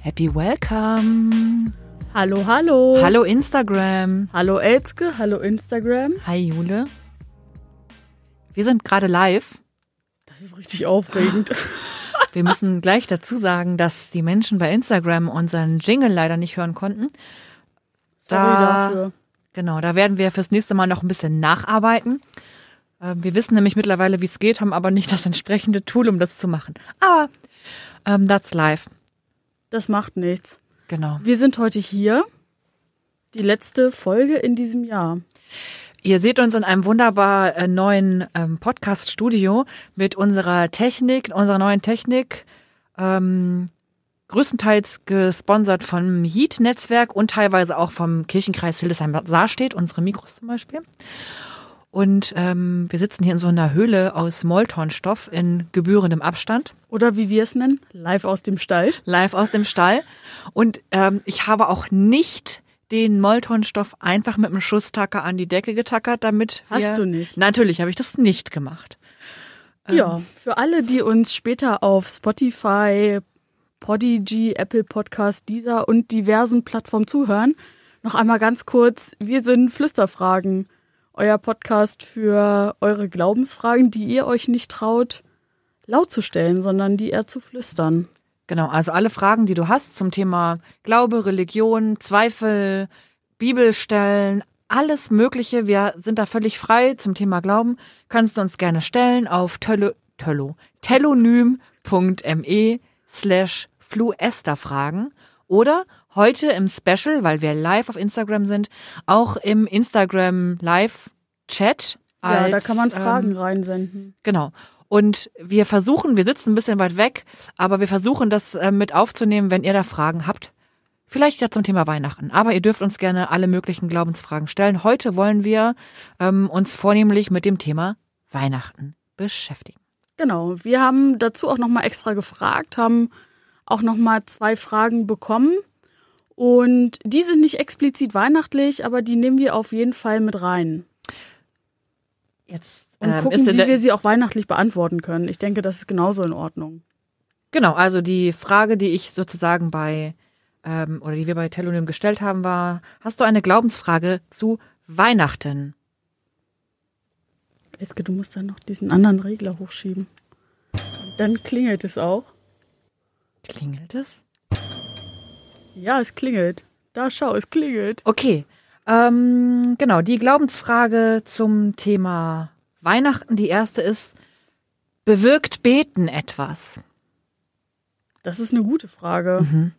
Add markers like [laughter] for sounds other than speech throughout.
Happy Welcome. Hallo, hallo. Hallo Instagram. Hallo Elske, hallo Instagram. Hi Jule. Wir sind gerade live. Das ist richtig aufregend. [laughs] Wir müssen gleich dazu sagen, dass die Menschen bei Instagram unseren Jingle leider nicht hören konnten. Sorry Da- dafür. Genau, da werden wir fürs nächste Mal noch ein bisschen nacharbeiten. Ähm, Wir wissen nämlich mittlerweile, wie es geht, haben aber nicht das entsprechende Tool, um das zu machen. Aber ähm, that's live. Das macht nichts. Genau. Wir sind heute hier. Die letzte Folge in diesem Jahr. Ihr seht uns in einem wunderbar äh, neuen ähm, Podcast-Studio mit unserer Technik, unserer neuen Technik, ähm, größtenteils gesponsert vom Yeet-Netzwerk und teilweise auch vom Kirchenkreis Hildesheim-Saarstedt, unsere Mikros zum Beispiel. Und ähm, wir sitzen hier in so einer Höhle aus Moltonstoff in gebührendem Abstand, Oder wie wir es nennen, live aus dem Stall. live aus dem Stall. Und ähm, ich habe auch nicht den Moltonstoff einfach mit einem Schusstacker an die Decke getackert, damit wir Hast du nicht? Natürlich habe ich das nicht gemacht. Ähm. Ja, für alle, die uns später auf Spotify, Podigy, Apple Podcast, Deezer und diversen Plattformen zuhören, noch einmal ganz kurz, wir sind Flüsterfragen. Euer Podcast für eure Glaubensfragen, die ihr euch nicht traut, laut zu stellen, sondern die eher zu flüstern. Genau, also alle Fragen, die du hast zum Thema Glaube, Religion, Zweifel, Bibelstellen, alles Mögliche, wir sind da völlig frei zum Thema Glauben, kannst du uns gerne stellen auf töllo, töllo, telonym.me slash fluesterfragen oder heute im Special, weil wir live auf Instagram sind, auch im Instagram Live-Chat. Ja, da als, kann man Fragen ähm, reinsenden. Genau. Und wir versuchen, wir sitzen ein bisschen weit weg, aber wir versuchen das äh, mit aufzunehmen, wenn ihr da Fragen habt. Vielleicht ja zum Thema Weihnachten. Aber ihr dürft uns gerne alle möglichen Glaubensfragen stellen. Heute wollen wir ähm, uns vornehmlich mit dem Thema Weihnachten beschäftigen. Genau, wir haben dazu auch nochmal extra gefragt, haben auch nochmal zwei Fragen bekommen. Und die sind nicht explizit weihnachtlich, aber die nehmen wir auf jeden Fall mit rein. Jetzt Und ähm, gucken, wie wir sie auch weihnachtlich beantworten können. Ich denke, das ist genauso in Ordnung. genau. Also die Frage, die ich sozusagen bei ähm, oder die wir bei Telonym gestellt haben, war: Hast du eine Glaubensfrage zu Weihnachten? Eske, du musst dann noch diesen anderen Regler hochschieben. Dann klingelt es auch. Klingelt es? Ja, es klingelt. Da schau, es klingelt. Okay, ähm, genau, die Glaubensfrage zum Thema Weihnachten, die erste ist, bewirkt Beten etwas? Das ist eine gute Frage.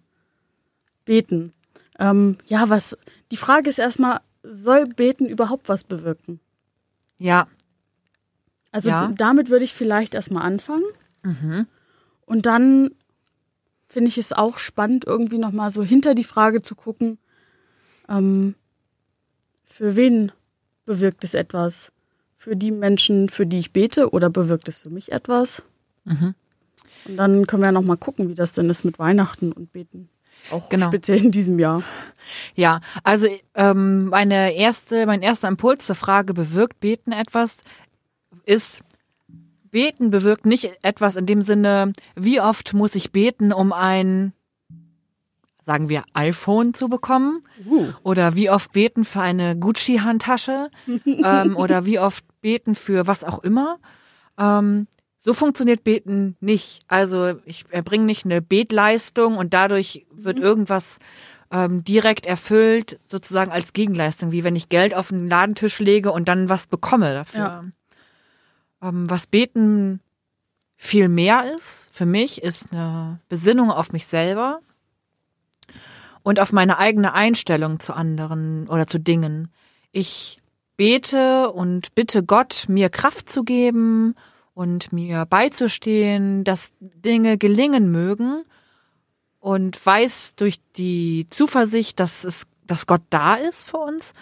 Beten. Ähm, ja, was. Die Frage ist erstmal, soll Beten überhaupt was bewirken? Ja, Also Ja. damit würde ich vielleicht erstmal anfangen. Und dann finde ich es auch spannend, irgendwie nochmal so hinter die Frage zu gucken, ähm, für wen bewirkt es etwas? Für die Menschen, für die ich bete, oder bewirkt es für mich etwas? Und dann können wir ja nochmal gucken, wie das denn ist mit Weihnachten und Beten. Auch Genau. speziell in diesem Jahr. ja. Also ähm, meine erste, mein erster Impuls zur Frage, bewirkt Beten etwas, ist, Beten bewirkt nicht etwas in dem Sinne, wie oft muss ich beten, um ein, sagen wir, iPhone zu bekommen? Uh. Oder wie oft beten für eine Gucci-Handtasche [laughs] ähm, oder wie oft beten für was auch immer. Ähm, so funktioniert Beten nicht. Also ich erbringe nicht eine Betleistung und dadurch wird irgendwas ähm, direkt erfüllt, sozusagen als Gegenleistung, wie wenn ich Geld auf den Ladentisch lege und dann was bekomme dafür. Ähm, was Beten viel mehr ist, für mich, ist eine Besinnung auf mich selber und auf meine eigene Einstellung zu anderen oder zu Dingen. Ich bete und bitte Gott, mir Kraft zu geben und mir beizustehen, dass Dinge gelingen mögen und weiß durch die Zuversicht, dass es, dass Gott da ist für uns,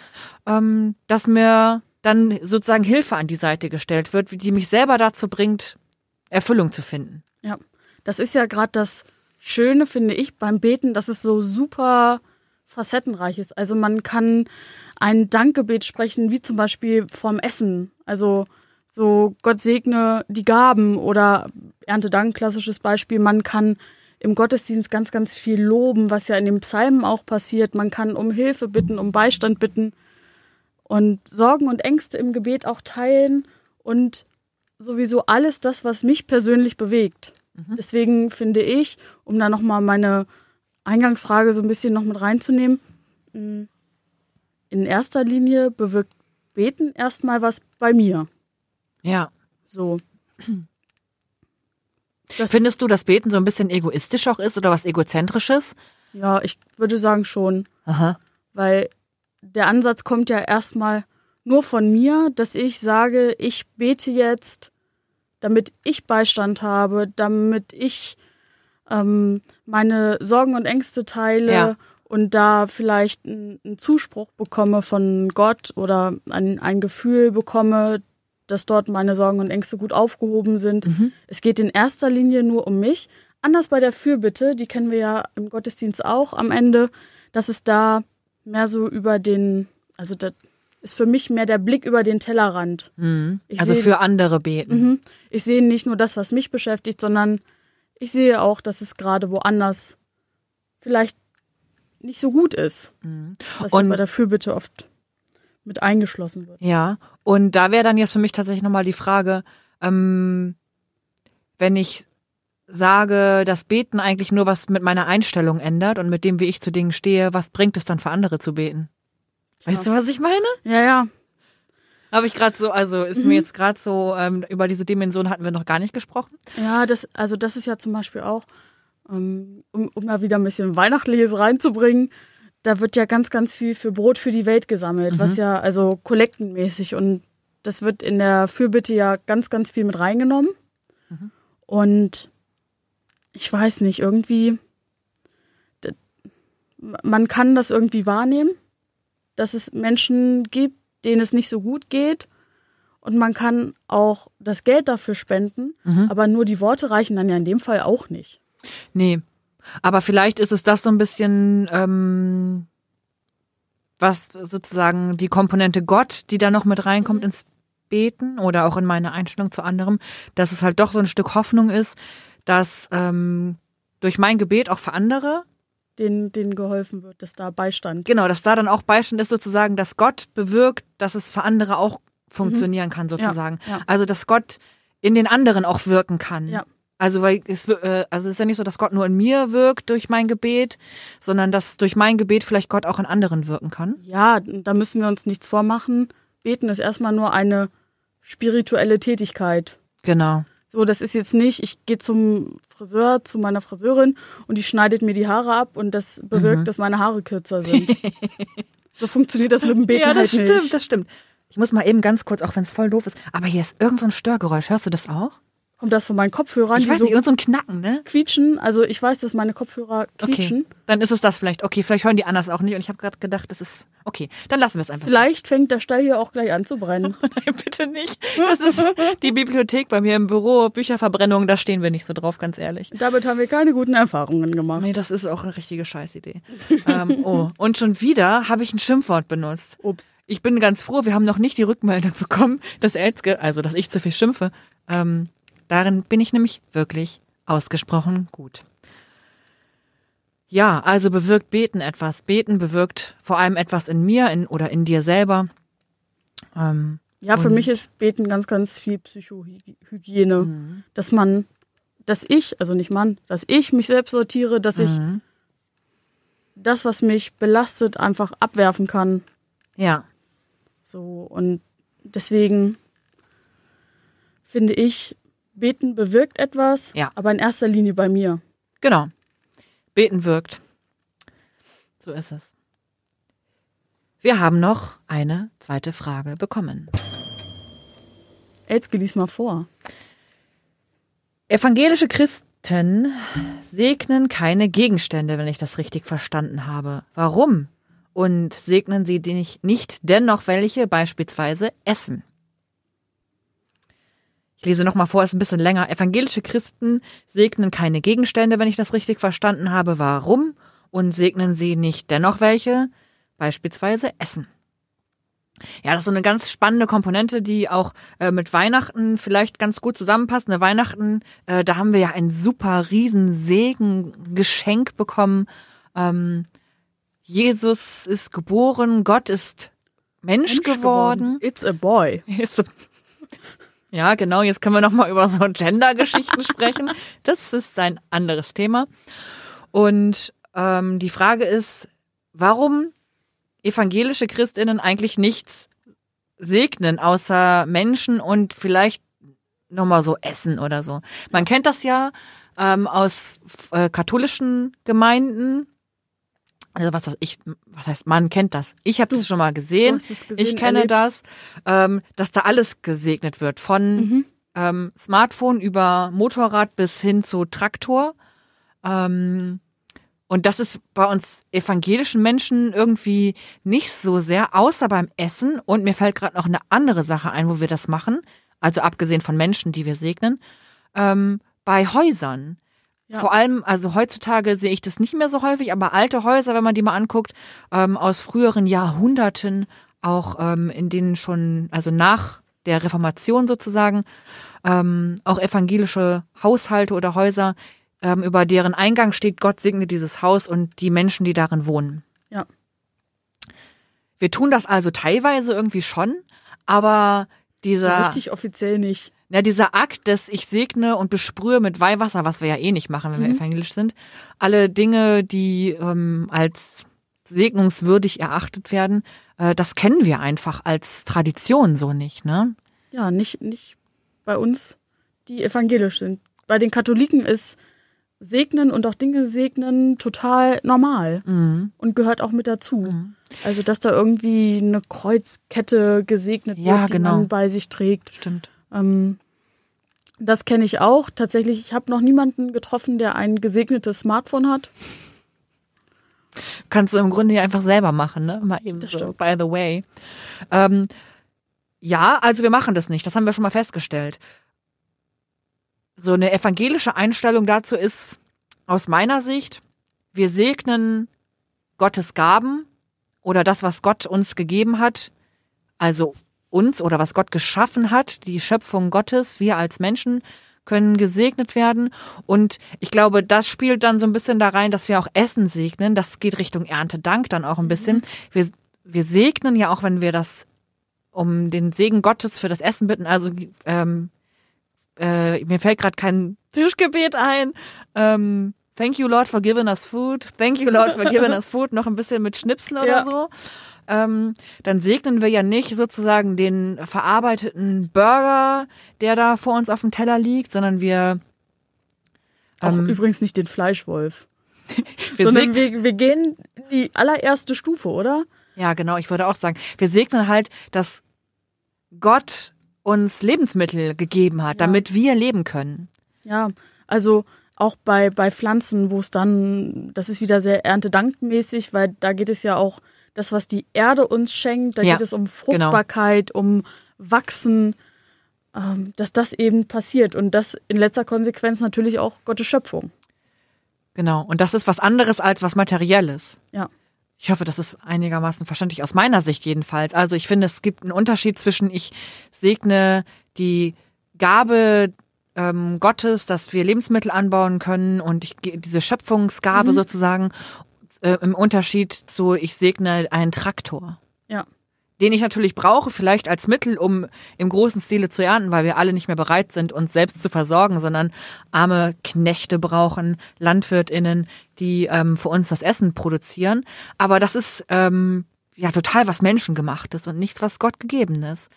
ähm, dass mir dann sozusagen Hilfe an die Seite gestellt wird, die mich selber dazu bringt, Erfüllung zu finden. Ja, das ist ja gerade das Schöne finde ich beim Beten, dass es so super facettenreich ist. Also man kann ein Dankgebet sprechen, wie zum Beispiel vorm Essen. Also so Gott segne die Gaben oder Erntedank, klassisches Beispiel. Man kann im Gottesdienst ganz, ganz viel loben, was ja in den Psalmen auch passiert. Man kann um Hilfe bitten, um Beistand bitten und Sorgen und Ängste im Gebet auch teilen und sowieso alles das, was mich persönlich bewegt. Mhm. Deswegen finde ich, um da nochmal meine Eingangsfrage so ein bisschen noch mit reinzunehmen, mm, in erster Linie bewirkt Beten erstmal was bei mir. Ja. So. Das Findest du, dass Beten so ein bisschen egoistisch auch ist oder was Egozentrisches? Ja, ich würde sagen schon. Aha. Weil der Ansatz kommt ja erstmal nur von mir, dass ich sage, ich bete jetzt, damit ich Beistand habe, damit ich ähm, meine Sorgen und Ängste teile ja. Und da vielleicht einen Zuspruch bekomme von Gott oder ein, ein Gefühl bekomme, dass dort meine Sorgen und Ängste gut aufgehoben sind. Mhm. Es geht in erster Linie nur um mich. Anders bei der Fürbitte, die kennen wir ja im Gottesdienst auch am Ende, dass es da mehr so über den, also das ist für mich mehr der Blick über den Tellerrand. Mhm. Also seh, für andere beten. Mhm. Ich sehe nicht nur das, was mich beschäftigt, sondern ich sehe auch, dass es gerade woanders vielleicht nicht so gut ist. Mhm. Was und bei der Fürbitte oft mit eingeschlossen wird. Ja, und da wäre dann jetzt für mich tatsächlich nochmal die Frage, ähm, wenn ich sage, dass Beten eigentlich nur was mit meiner Einstellung ändert und mit dem, wie ich zu Dingen stehe, was bringt es dann für andere zu beten? Weißt ja. du, was ich meine? Ja, ja. Habe ich gerade so, also ist mhm. mir jetzt gerade so, ähm, über diese Dimension hatten wir noch gar nicht gesprochen. Ja, das, also das ist ja zum Beispiel auch, um, um mal wieder ein bisschen Weihnachtliches reinzubringen, da wird ja ganz, ganz viel für Brot für die Welt gesammelt, mhm. was ja also kollektenmäßig und das wird in der Fürbitte ja ganz, ganz viel mit reingenommen. Mhm. Und ich weiß nicht, irgendwie, man kann das irgendwie wahrnehmen, dass es Menschen gibt, denen es nicht so gut geht. Und man kann auch das Geld dafür spenden, mhm. aber nur die Worte reichen dann ja in dem Fall auch nicht. Nee. Aber vielleicht ist es das so ein bisschen, ähm, was sozusagen die Komponente Gott, die da noch mit reinkommt mhm. ins Beten oder auch in meine Einstellung zu anderem, dass es halt doch so ein Stück Hoffnung ist, dass ähm, durch mein Gebet auch für andere denen, denen geholfen wird, dass da Beistand. Genau, dass da dann auch Beistand ist sozusagen, dass Gott bewirkt, dass es für andere auch funktionieren mhm. kann sozusagen. Ja, ja. Also dass Gott in den anderen auch wirken kann. Ja. Also weil es äh, also es ist ja nicht so, dass Gott nur in mir wirkt durch mein Gebet, sondern dass durch mein Gebet vielleicht Gott auch in anderen wirken kann. Ja, da müssen wir uns nichts vormachen. Beten ist erstmal nur eine spirituelle Tätigkeit. Genau. So, das ist jetzt nicht, ich gehe zum Friseur, zu meiner Friseurin und die schneidet mir die Haare ab und das bewirkt, mhm. dass meine Haare kürzer sind. [laughs] so funktioniert das mit dem Beten Ja, das halt stimmt, nicht. das stimmt. Ich muss mal eben ganz kurz, auch wenn es voll doof ist, aber hier ist irgend so ein Störgeräusch. Hörst du das auch? Kommt das von meinen Kopfhörern? Ich weiß nicht, so, so ein Knacken, ne? Quietschen. Also ich weiß, dass meine Kopfhörer quietschen. Okay. Dann ist es das vielleicht. Okay, vielleicht hören die anders auch nicht. Und ich habe gerade gedacht, das ist okay. Dann lassen wir es einfach. Vielleicht fängt der Stall hier auch gleich an zu brennen. [laughs] Nein, bitte nicht. Das ist die Bibliothek bei mir im Büro, Bücherverbrennung. Da stehen wir nicht so drauf, ganz ehrlich. Damit haben wir keine guten Erfahrungen gemacht. Nee, das ist auch eine richtige Scheißidee. ähm, oh, und schon wieder habe ich ein Schimpfwort benutzt. Ups. Ich bin ganz froh. Wir haben noch nicht die Rückmeldung bekommen, dass Elske, also dass ich zu viel schimpfe. Ähm, Darin bin ich nämlich wirklich ausgesprochen gut. Ja, also bewirkt Beten etwas. Beten bewirkt vor allem etwas in mir in, oder in dir selber. Ähm, ja, für mich ist Beten ganz, ganz viel Psychohygiene. Mhm. Dass man, dass ich, also nicht man, dass ich mich selbst sortiere, dass mhm. ich das, was mich belastet, einfach abwerfen kann. Ja. So, und deswegen finde ich, Beten bewirkt etwas, ja. aber in erster Linie bei mir. Genau. Beten wirkt. So ist es. Wir haben noch eine zweite Frage bekommen. Elske, lies mal vor. Evangelische Christen segnen keine Gegenstände, wenn ich das richtig verstanden habe. Warum? Und segnen sie nicht dennoch welche, beispielsweise Essen? Ich lese nochmal vor, ist ein bisschen länger. Evangelische Christen segnen keine Gegenstände, wenn ich das richtig verstanden habe. Warum? Und segnen sie nicht dennoch welche? Beispielsweise Essen. Ja, das ist so eine ganz spannende Komponente, die auch äh, mit Weihnachten vielleicht ganz gut zusammenpasst. Eine Weihnachten, äh, da haben wir ja ein super riesen Segen-Geschenk bekommen. Ähm, Jesus ist geboren, Gott ist Mensch, Mensch geworden. geworden. It's a boy. [laughs] It's a ja, genau. Jetzt können wir noch mal über so Gender-Geschichten [laughs] sprechen. Das ist ein anderes Thema. Und ähm, die Frage ist, warum evangelische Christinnen eigentlich nichts segnen, außer Menschen und vielleicht nochmal so Essen oder so. Man kennt das ja ähm, aus äh, katholischen Gemeinden. Also was das ich, was heißt, man kennt das. Ich habe das schon mal gesehen. gesehen ich kenne erlebt. das, ähm, dass da alles gesegnet wird. Von mhm. ähm, Smartphone über Motorrad bis hin zu Traktor. Ähm, und das ist bei uns evangelischen Menschen irgendwie nicht so sehr, außer beim Essen. Und mir fällt gerade noch eine andere Sache ein, wo wir das machen. Also abgesehen von Menschen, die wir segnen. Ähm, bei Häusern. Ja. Vor allem, also heutzutage sehe ich das nicht mehr so häufig, aber alte Häuser, wenn man die mal anguckt, ähm, aus früheren Jahrhunderten, auch ähm, in denen schon, also nach der Reformation sozusagen, ähm, auch evangelische Haushalte oder Häuser, ähm, über deren Eingang steht, Gott segne dieses Haus und die Menschen, die darin wohnen. Ja. Wir tun das also teilweise irgendwie schon, aber dieser. So richtig offiziell nicht. Ja, dieser Akt des Ich segne und besprühe mit Weihwasser, was wir ja eh nicht machen, wenn wir mhm. evangelisch sind, alle Dinge, die ähm, als segnungswürdig erachtet werden, äh, das kennen wir einfach als Tradition so nicht, ne? Ja, nicht, nicht bei uns, die evangelisch sind. Bei den Katholiken ist segnen und auch Dinge segnen total normal mhm. und gehört auch mit dazu. Mhm. Also, dass da irgendwie eine Kreuzkette gesegnet wird, ja, genau. die man bei sich trägt. Stimmt. Ähm, das kenne ich auch. Tatsächlich, ich habe noch niemanden getroffen, der ein gesegnetes Smartphone hat. Kannst du im Grunde ja einfach selber machen, ne? Mal eben so, by the way. Ähm, ja, also wir machen das nicht. Das haben wir schon mal festgestellt so eine evangelische Einstellung dazu ist aus meiner Sicht, wir segnen Gottes Gaben oder das, was Gott uns gegeben hat, also uns oder was Gott geschaffen hat, die Schöpfung Gottes, wir als Menschen können gesegnet werden. Und ich glaube, das spielt dann so ein bisschen da rein, dass wir auch Essen segnen. Das geht Richtung Erntedank dann auch ein bisschen. Mhm. Wir, wir segnen ja auch, wenn wir das um den Segen Gottes für das Essen bitten. Also ähm, äh, mir fällt gerade kein Tischgebet ein. Ähm, Thank you, Lord, for giving us food. Thank you, Lord, for giving us food. Noch ein bisschen mit Schnipsen oder ja. so. Ähm, dann segnen wir ja nicht sozusagen den verarbeiteten Burger, der da vor uns auf dem Teller liegt, sondern wir. Auch ähm, übrigens nicht den Fleischwolf. [laughs] wir, sondern wir, wir gehen die allererste Stufe, oder? Ja, genau. Ich würde auch sagen, wir segnen halt, dass Gott uns Lebensmittel gegeben hat, ja. damit wir leben können. Ja, also auch bei, bei Pflanzen, wo es dann, das ist wieder sehr erntedankmäßig, weil da geht es ja auch das, was die Erde uns schenkt, da ja, geht es um genau. Fruchtbarkeit, genau. um Wachsen, ähm, dass das eben passiert und das in letzter Konsequenz natürlich auch Gottes Schöpfung. Genau, und das ist was anderes als was Materielles. Ja. Ich hoffe, das ist einigermaßen verständlich aus meiner Sicht jedenfalls. Also ich finde, es gibt einen Unterschied zwischen ich segne die Gabe ähm, Gottes, dass wir Lebensmittel anbauen können und ich diese Schöpfungsgabe mhm. sozusagen äh, im Unterschied zu ich segne einen Traktor. Ja den ich natürlich brauche, vielleicht als Mittel, um im großen Stile zu ernten, weil wir alle nicht mehr bereit sind, uns selbst zu versorgen, sondern arme Knechte brauchen, LandwirtInnen, die ähm, für uns das Essen produzieren. Aber das ist ähm, ja total was Menschengemachtes und nichts, was Gott gegeben ist.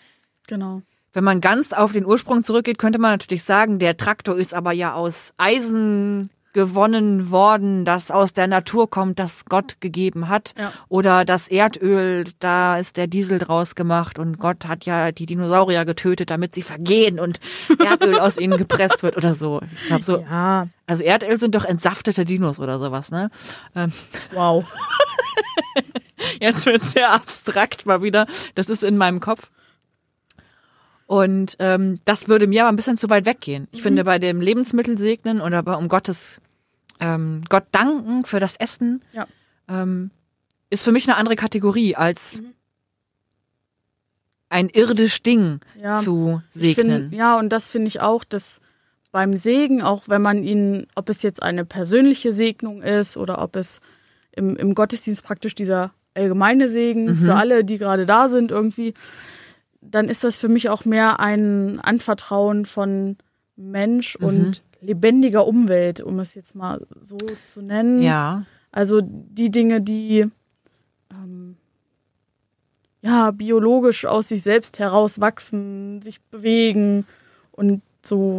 Genau. Wenn man ganz auf den Ursprung zurückgeht, könnte man natürlich sagen, der Traktor ist aber ja aus Eisen gewonnen worden, das aus der Natur kommt, das Gott gegeben hat. Ja. Oder das Erdöl, da ist der Diesel draus gemacht und Gott hat ja die Dinosaurier getötet, damit sie vergehen und Erdöl aus ihnen gepresst wird oder so. Ich glaube so. Ja. Also Erdöl sind doch entsaftete Dinos oder sowas, ne? Ähm. Wow. [laughs] Jetzt wird sehr abstrakt mal wieder. Das ist in meinem Kopf. Und ähm, das würde mir aber ein bisschen zu weit weggehen. Ich finde, bei dem Lebensmittel segnen oder bei, um Gottes ähm, Gott danken für das Essen Ja. ähm, ist für mich eine andere Kategorie als ein irdisch Ding Ja. zu segnen. Find, ja, und das finde ich auch, dass beim Segen, auch wenn man ihn, ob es jetzt eine persönliche Segnung ist oder ob es im, im Gottesdienst praktisch dieser allgemeine Segen für alle, die gerade da sind, irgendwie, dann ist das für mich auch mehr ein Anvertrauen von Mensch und lebendiger Umwelt, um es jetzt mal so zu nennen. ja, Also die Dinge, die ähm, ja biologisch aus sich selbst heraus wachsen, sich bewegen und so,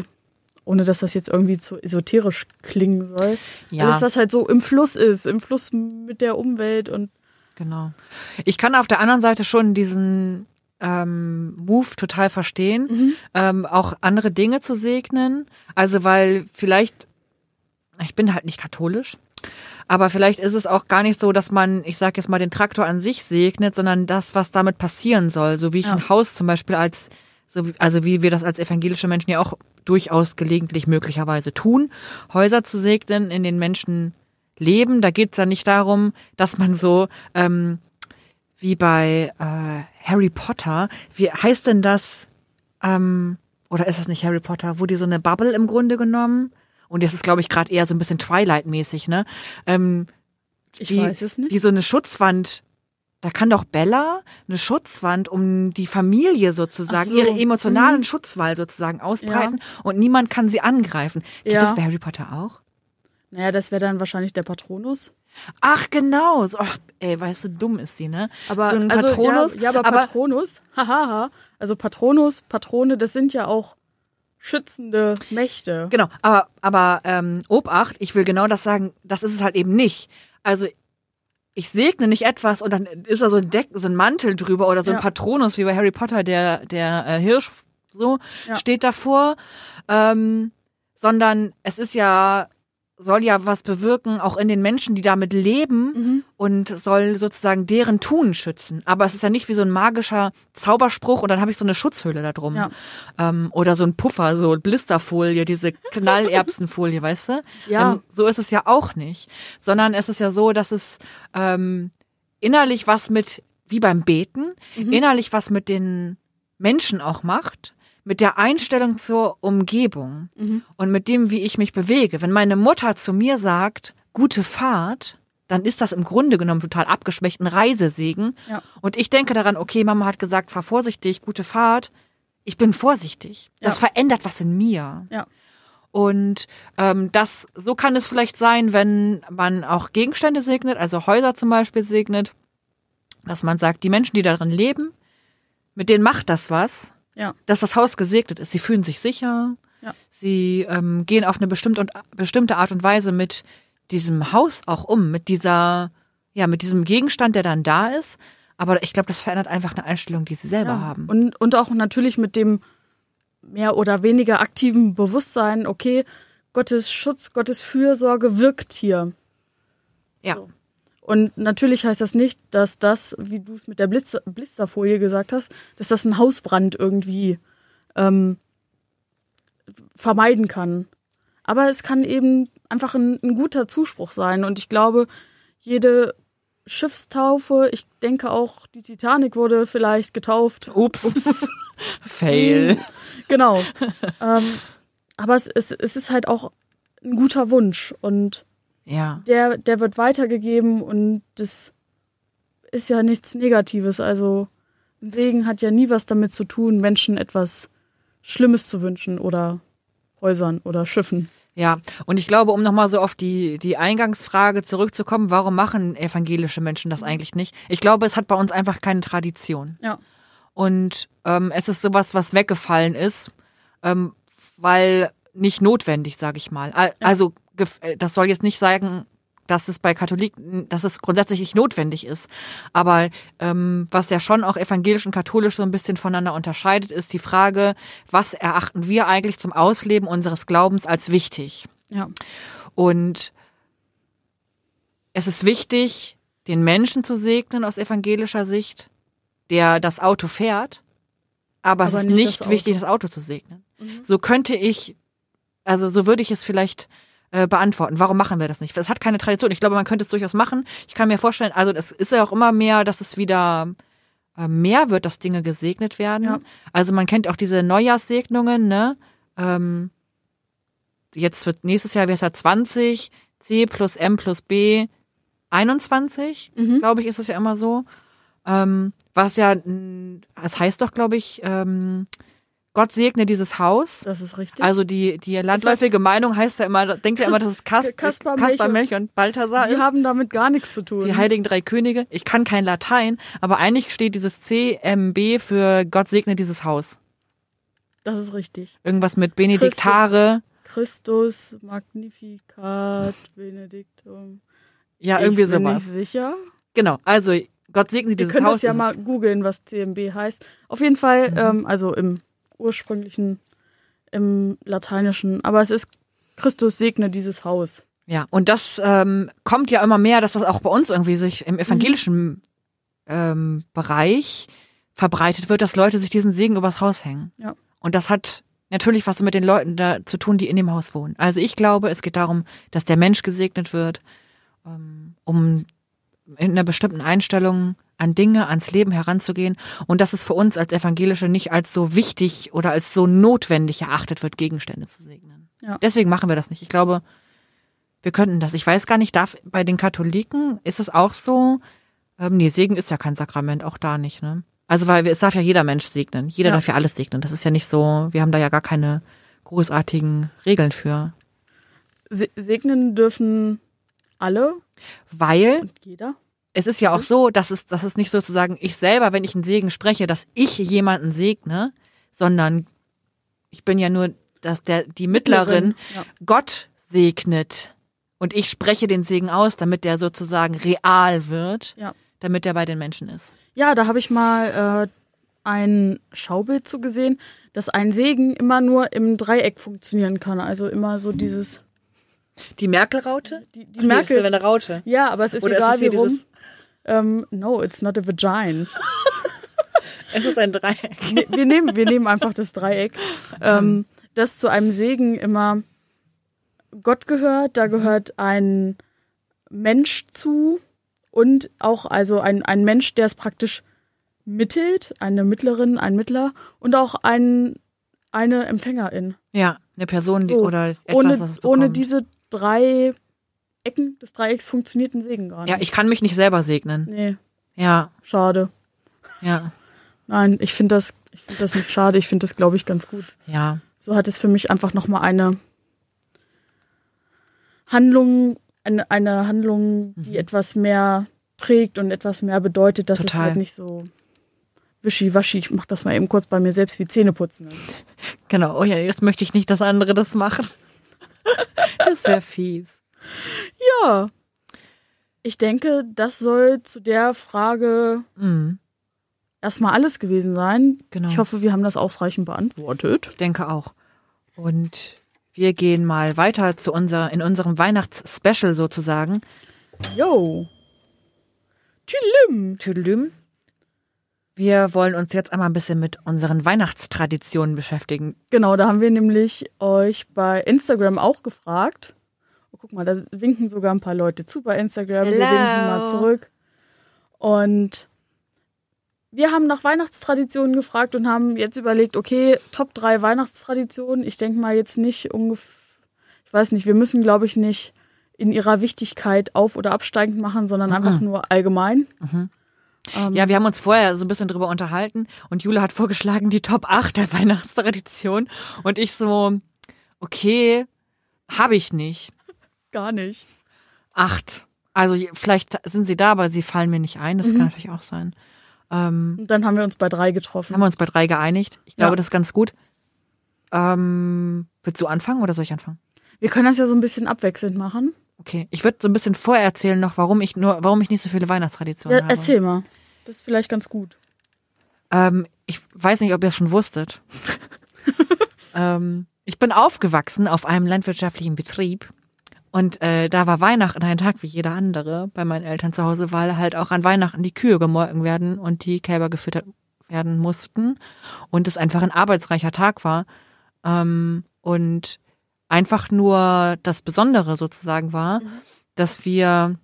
ohne dass das jetzt irgendwie zu esoterisch klingen soll. ja. Alles, was halt so im Fluss ist, im Fluss mit der Umwelt und Genau. Ich kann auf der anderen Seite schon diesen ähm, Move total verstehen, ähm, auch andere Dinge zu segnen. Also weil vielleicht, ich bin halt nicht katholisch, aber vielleicht ist es auch gar nicht so, dass man, ich sage jetzt mal, den Traktor an sich segnet, sondern das, was damit passieren soll. So wie ich Ja. ein Haus zum Beispiel als, so wie, also wie wir das als evangelische Menschen ja auch durchaus gelegentlich möglicherweise tun, Häuser zu segnen, in den Menschen leben. Da geht's ja nicht darum, dass man so ähm, wie bei äh, Harry Potter, wie heißt denn das? Ähm, oder ist das nicht Harry Potter? Wo die so eine Bubble im Grunde genommen? Und das ist, glaube ich, gerade eher so ein bisschen Twilight-mäßig, ne? Ähm, ich die, weiß es nicht. Die so eine Schutzwand. Da kann doch Bella eine Schutzwand um die Familie sozusagen, so. ihre emotionalen Schutzwall sozusagen ausbreiten und niemand kann sie angreifen. Geht Ja. das bei Harry Potter auch? Naja, das wäre dann wahrscheinlich der Patronus. Ach, genau. So, ach, ey, weißt du, dumm ist sie, ne? Aber so ein also, Patronus. ja, ja, aber, Patronus, hahaha. Also Patronus, Patrone, das sind ja auch schützende Mächte. Genau, aber, aber ähm, Obacht, ich will genau das sagen, das ist es halt eben nicht. Also ich segne nicht etwas und dann ist da so ein Deck, so ein Mantel drüber oder so ein Ja. Patronus, wie bei Harry Potter, der, der äh, Hirsch so Ja. steht davor. Ähm, sondern es ist ja, soll ja was bewirken, auch in den Menschen, die damit leben Mhm. und soll sozusagen deren Tun schützen. Aber es ist ja nicht wie so ein magischer Zauberspruch und dann habe ich so eine Schutzhülle da drum. Ja. Ähm, oder so ein Puffer, so Blisterfolie, diese [laughs] Knallerbsenfolie, weißt du? Ja. Ähm, so ist es ja auch nicht. Sondern es ist ja so, dass es ähm, innerlich was mit, wie beim Beten, Mhm. innerlich was mit den Menschen auch macht, mit der Einstellung zur Umgebung Mhm. und mit dem, wie ich mich bewege. Wenn meine Mutter zu mir sagt, gute Fahrt, dann ist das im Grunde genommen total abgeschwächt, ein Reisesegen. Ja. Und ich denke daran, okay, Mama hat gesagt, fahr vorsichtig, gute Fahrt. Ich bin vorsichtig. Das Ja. verändert was in mir. Ja. Und ähm, das, so kann es vielleicht sein, wenn man auch Gegenstände segnet, also Häuser zum Beispiel segnet, dass man sagt, die Menschen, die darin leben, mit denen macht das was, Ja. dass das Haus gesegnet ist. Sie fühlen sich sicher, Ja. sie ähm, gehen auf eine bestimmte, und, bestimmte Art und Weise mit diesem Haus auch um, mit dieser, ja, mit diesem Gegenstand, der dann da ist. Aber ich glaube, das verändert einfach eine Einstellung, die sie selber Ja. haben. Und, und auch natürlich mit dem mehr oder weniger aktiven Bewusstsein, okay, Gottes Schutz, Gottes Fürsorge wirkt hier. ja. so. Und natürlich heißt das nicht, dass das, wie du es mit der Blitz Blisterfolie gesagt hast, dass das einen Hausbrand irgendwie ähm, vermeiden kann. Aber es kann eben einfach ein, ein guter Zuspruch sein. Und ich glaube, jede Schiffstaufe, ich denke auch, die Titanic wurde vielleicht getauft. Ups. [laughs] Fail. [laughs] Genau. ähm, aber es, es, es ist halt auch ein guter Wunsch und Ja. der, der wird weitergegeben und das ist ja nichts Negatives. Also ein Segen hat ja nie was damit zu tun, Menschen etwas Schlimmes zu wünschen oder Häusern oder Schiffen. Ja, und ich glaube, um nochmal so auf die, die Eingangsfrage zurückzukommen, warum machen evangelische Menschen das eigentlich nicht? Ich glaube, es hat bei uns einfach keine Tradition. Ja. Und ähm, es ist sowas, was weggefallen ist, ähm, weil nicht notwendig, sage ich mal. Al- Also äh, das soll jetzt nicht sagen, dass es bei Katholiken, dass es grundsätzlich nicht notwendig ist. Aber ähm, was ja schon auch evangelisch und katholisch so ein bisschen voneinander unterscheidet, ist die Frage, was erachten wir eigentlich zum Ausleben unseres Glaubens als wichtig? Ja. Und es ist wichtig, den Menschen zu segnen aus evangelischer Sicht, der das Auto fährt, aber, es Aber ist nicht das wichtig, das Auto zu segnen. So könnte ich, also so würde ich es vielleicht äh, beantworten. Warum machen wir das nicht? Es hat keine Tradition. Ich glaube, man könnte es durchaus machen. Ich kann mir vorstellen, also es ist ja auch immer mehr, dass es wieder äh, mehr wird, dass Dinge gesegnet werden. Ja. Also man kennt auch diese Neujahrssegnungen, ne? Ähm, jetzt wird nächstes Jahr es ja 20, C plus M plus B 21, Mhm. glaube ich, ist es ja immer so. Ähm, was ja, es heißt doch, glaube ich, ähm, Gott segne dieses Haus. Das ist richtig. Also die, die landläufige Meinung heißt ja immer, denkt ja immer, dass es Kas Kaspar, Kaspar, Melch und Balthasar die ist. haben damit gar nichts zu tun. Die heiligen drei Könige. Ich kann kein Latein, aber eigentlich steht dieses CMB für Gott segne dieses Haus. das ist richtig. Irgendwas mit Benediktare. Christus, Magnificat, Benediktum. Ja, irgendwie ich bin sowas. nicht sicher. Genau. Also Gott segne Ihr dieses könnt Haus. das ja mal googeln, was CMB heißt. Auf jeden Fall, Mhm. ähm, also im ursprünglichen, im lateinischen. Aber es ist Christus segne dieses Haus. Ja, und das ähm, kommt ja immer mehr, dass das auch bei uns irgendwie sich im evangelischen ähm, Bereich verbreitet wird, dass Leute sich diesen Segen übers Haus hängen. Ja. Und das hat natürlich was mit den Leuten da zu tun, die in dem Haus wohnen. Also ich glaube, es geht darum, dass der Mensch gesegnet wird, ähm, um in einer bestimmten Einstellung an Dinge, ans Leben heranzugehen und dass es für uns als Evangelische nicht als so wichtig oder als so notwendig erachtet wird, Gegenstände zu segnen. Ja. Deswegen machen wir das nicht. Ich glaube, wir könnten das. Ich weiß gar nicht, darf bei den Katholiken ist es auch so? Ähm, nee, Segen ist ja kein Sakrament, auch da nicht, ne? Also weil es darf ja jeder Mensch segnen. Jeder Ja. darf ja alles segnen. Das ist ja nicht so, wir haben da ja gar keine großartigen Regeln für. Se segnen dürfen alle Weil es ist ja auch so, dass es, dass es nicht sozusagen ich selber, wenn ich einen Segen spreche, dass ich jemanden segne, sondern ich bin ja nur, dass der, die Mittlerin Ja. Gott segnet. Und ich spreche den Segen aus, damit der sozusagen real wird, Ja. damit der bei den Menschen ist. Ja, da habe ich mal äh, ein Schaubild zu gesehen, dass ein Segen immer nur im Dreieck funktionieren kann. Also immer so dieses. Die Merkel-Raute? Die, die Ach nee, Merkel. Das ist ja eine Raute. ja, aber es ist Oder ist egal hier wie rum. dieses- Ähm, no, it's not a vagina. [laughs] Es ist ein Dreieck. Nee, wir, nehmen, wir nehmen einfach das Dreieck. Ähm, das zu einem Segen immer Gott gehört, da gehört ein Mensch zu und auch also ein, ein Mensch, der es praktisch mittelt, eine Mittlerin, ein Mittler und auch ein, eine Empfängerin. Ja, eine Person die, So, oder etwas, ohne, was es ohne diese drei Ecken des Dreiecks funktioniert ein Segen gar nicht. Ja, ich kann mich nicht selber segnen. nee, Ja, schade. ja, Nein, ich finde das, ich finde das nicht schade. Ich finde das, glaube ich, ganz gut. ja. So hat es für mich einfach nochmal eine Handlung, eine, eine Handlung, die etwas mehr trägt und etwas mehr bedeutet, dass es Total. halt nicht so wischiwaschi, ich mach das mal eben kurz bei mir selbst wie Zähneputzen ist. Genau. Oh ja, jetzt möchte ich nicht, dass andere das machen. Das wäre fies. Ja. Ich denke, das soll zu der Frage Mhm. erstmal alles gewesen sein. Genau. Ich hoffe, wir haben das ausreichend beantwortet. denke auch. Und wir gehen mal weiter zu unser, in unserem Weihnachtsspecial sozusagen. Yo. Tüdelüm. Tüdelüm. Wir wollen uns jetzt einmal ein bisschen mit unseren Weihnachtstraditionen beschäftigen. Genau, da haben wir nämlich euch bei Instagram auch gefragt. Oh, guck mal, da winken sogar ein paar Leute zu bei Instagram. Wir Hello. winken mal zurück. Und wir haben nach Weihnachtstraditionen gefragt und haben jetzt überlegt, okay, Top 3 Weihnachtstraditionen. Ich denke mal jetzt nicht ungefähr, ich weiß nicht, wir müssen, glaube ich, nicht in ihrer Wichtigkeit auf- oder absteigend machen, sondern einfach nur allgemein. Ähm, Ja, wir haben uns vorher so ein bisschen drüber unterhalten und Jule hat vorgeschlagen, die Top 8 der [laughs] Weihnachtstradition. Und ich so, okay, habe ich nicht. gar nicht. Acht. Also vielleicht sind sie da, aber sie fallen mir nicht ein. Das kann natürlich auch sein. Ähm, dann haben wir uns bei drei getroffen. haben wir uns bei drei geeinigt. Ich glaube, Ja. das ist ganz gut. Ähm, willst du anfangen oder soll ich anfangen? Wir können das ja so ein bisschen abwechselnd machen. Okay, ich würde so ein bisschen vorher erzählen noch, warum ich nur, warum ich nicht so viele Weihnachtstraditionen Ja, habe. erzähl mal. Das ist vielleicht ganz gut. Ähm, ich weiß nicht, ob ihr es schon wusstet. [laughs] ähm, ich bin aufgewachsen auf einem landwirtschaftlichen Betrieb und äh, da war Weihnachten ein Tag wie jeder andere bei meinen Eltern zu Hause, weil halt auch an Weihnachten die Kühe gemolken werden und die Kälber gefüttert, werden mussten und es einfach ein arbeitsreicher Tag war. Ähm, und einfach nur das Besondere sozusagen war, mhm. dass wir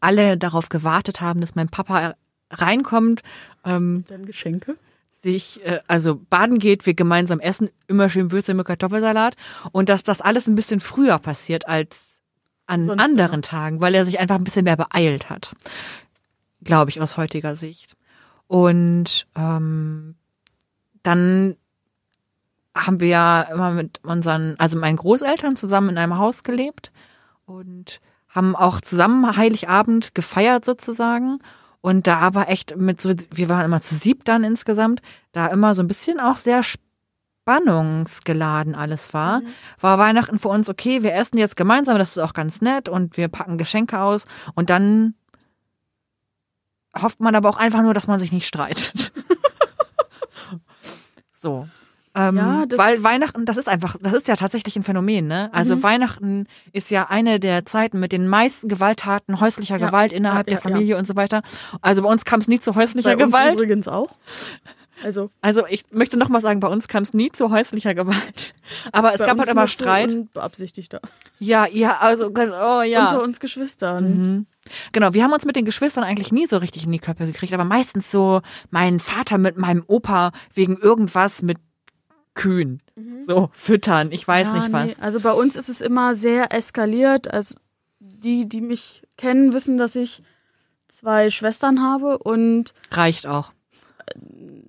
alle darauf gewartet haben, dass mein Papa reinkommt. Ähm, Dann Geschenke? sich, äh, also baden geht, wir gemeinsam essen, immer schön Würstchen mit Kartoffelsalat und dass das alles ein bisschen früher passiert als an Sonst anderen immer. Tagen, weil er sich einfach ein bisschen mehr beeilt hat, glaube ich aus heutiger Sicht. Und ähm, dann haben wir ja immer mit unseren, also meinen Großeltern zusammen in einem Haus gelebt und haben auch zusammen Heiligabend gefeiert sozusagen. Und da aber echt mit so, wir waren immer zu sieb dann insgesamt, da immer so ein bisschen auch sehr spannungsgeladen alles war. Mhm. War Weihnachten für uns okay, wir essen jetzt gemeinsam, das ist auch ganz nett und wir packen Geschenke aus und dann hofft man aber auch einfach nur, dass man sich nicht streitet. [laughs] so. Ähm, ja, weil Weihnachten, das ist einfach, das ist ja tatsächlich ein Phänomen, ne? Also mhm. Weihnachten ist ja eine der Zeiten mit den meisten Gewalttaten, häuslicher ja. Gewalt innerhalb ja, der Familie und so weiter. Also bei uns kam es nie zu häuslicher bei Gewalt. Uns übrigens auch. Also, also ich möchte noch mal sagen, bei uns kam es nie zu häuslicher Gewalt. Aber es gab halt immer Streit. Beabsichtigter. Ja, ja, also oh ja. Unter uns Geschwistern. Mhm. Genau, wir haben uns mit den Geschwistern eigentlich nie so richtig in die Köpfe gekriegt, aber meistens so mein Vater mit meinem Opa wegen irgendwas mit Kühen. Mhm. So, füttern, ich weiß ja, nicht was. Nee. Also bei uns ist es immer sehr eskaliert. Also die, die mich kennen, wissen, dass ich zwei Schwestern habe und. Reicht auch.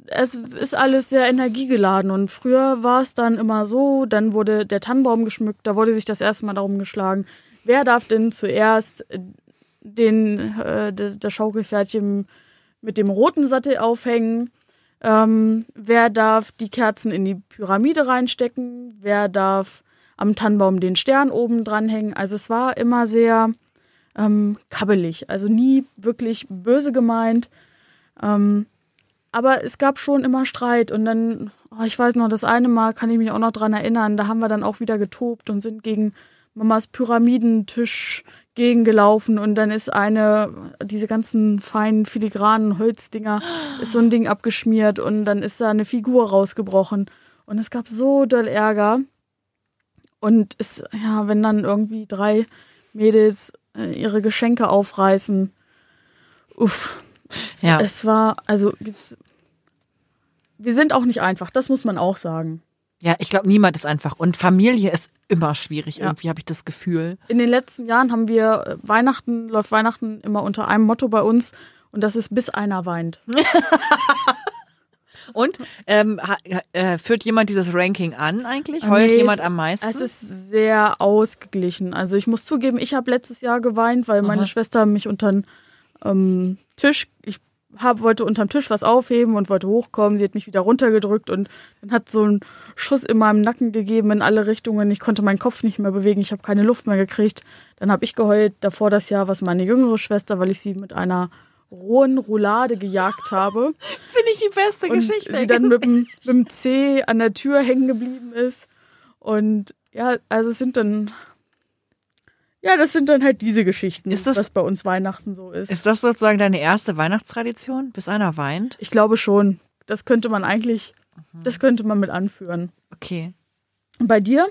Es ist alles sehr energiegeladen und früher war es dann immer so, dann wurde der Tannenbaum geschmückt, da wurde sich das erste Mal darum geschlagen, wer darf denn zuerst den, äh, das Schaukelpferdchen mit dem roten Sattel aufhängen ähm, wer darf die Kerzen in die Pyramide reinstecken? Wer darf am Tannenbaum den Stern oben dranhängen? Also es war immer sehr ähm, kabbelig, also nie wirklich böse gemeint. Ähm, aber es gab schon immer Streit und dann, oh, ich weiß noch, das eine Mal kann ich mich auch noch dran erinnern, da haben wir dann auch wieder getobt und sind gegen Mamas Pyramidentisch gegengelaufen und dann ist eine, diese ganzen feinen filigranen Holzdinger, ist so ein Ding abgeschmiert und dann ist da eine Figur rausgebrochen. Und es gab so doll Ärger. Und es, ja, wenn dann irgendwie drei Mädels äh, ihre Geschenke aufreißen, uff. Ja. Es war, also, wir sind auch nicht einfach, das muss man auch sagen. Ja, ich glaube, niemand ist einfach. Und Familie ist immer schwierig, ja. irgendwie habe ich das Gefühl. In den letzten Jahren haben wir äh, Weihnachten, läuft Weihnachten immer unter einem Motto bei uns und das ist bis einer weint. [laughs] und ähm, äh, führt jemand dieses Ranking an eigentlich? Heult nee, jemand am meisten? Es ist sehr ausgeglichen. Also ich muss zugeben, ich habe letztes Jahr geweint, weil meine Schwester mich unter den ähm, Tisch, ich hab, wollte unterm Tisch was aufheben und wollte hochkommen. Sie hat mich wieder runtergedrückt und dann hat so ein Schuss in meinem Nacken gegeben in alle Richtungen. Ich konnte meinen Kopf nicht mehr bewegen. Ich habe keine Luft mehr gekriegt. Dann habe ich geheult. Davor das Jahr was meine jüngere Schwester, weil ich sie mit einer rohen Roulade gejagt habe. [laughs] Finde ich die beste und Geschichte. Sie dann mit dem, mit dem C an der Tür hängen geblieben ist. Und ja, also es sind dann ja, das sind dann halt diese Geschichten, ist das, was bei uns Weihnachten so ist. Ist das sozusagen deine erste Weihnachtstradition, bis einer weint? Ich glaube schon. Das könnte man eigentlich, mhm. das könnte man mit anführen. Okay. Und bei dir?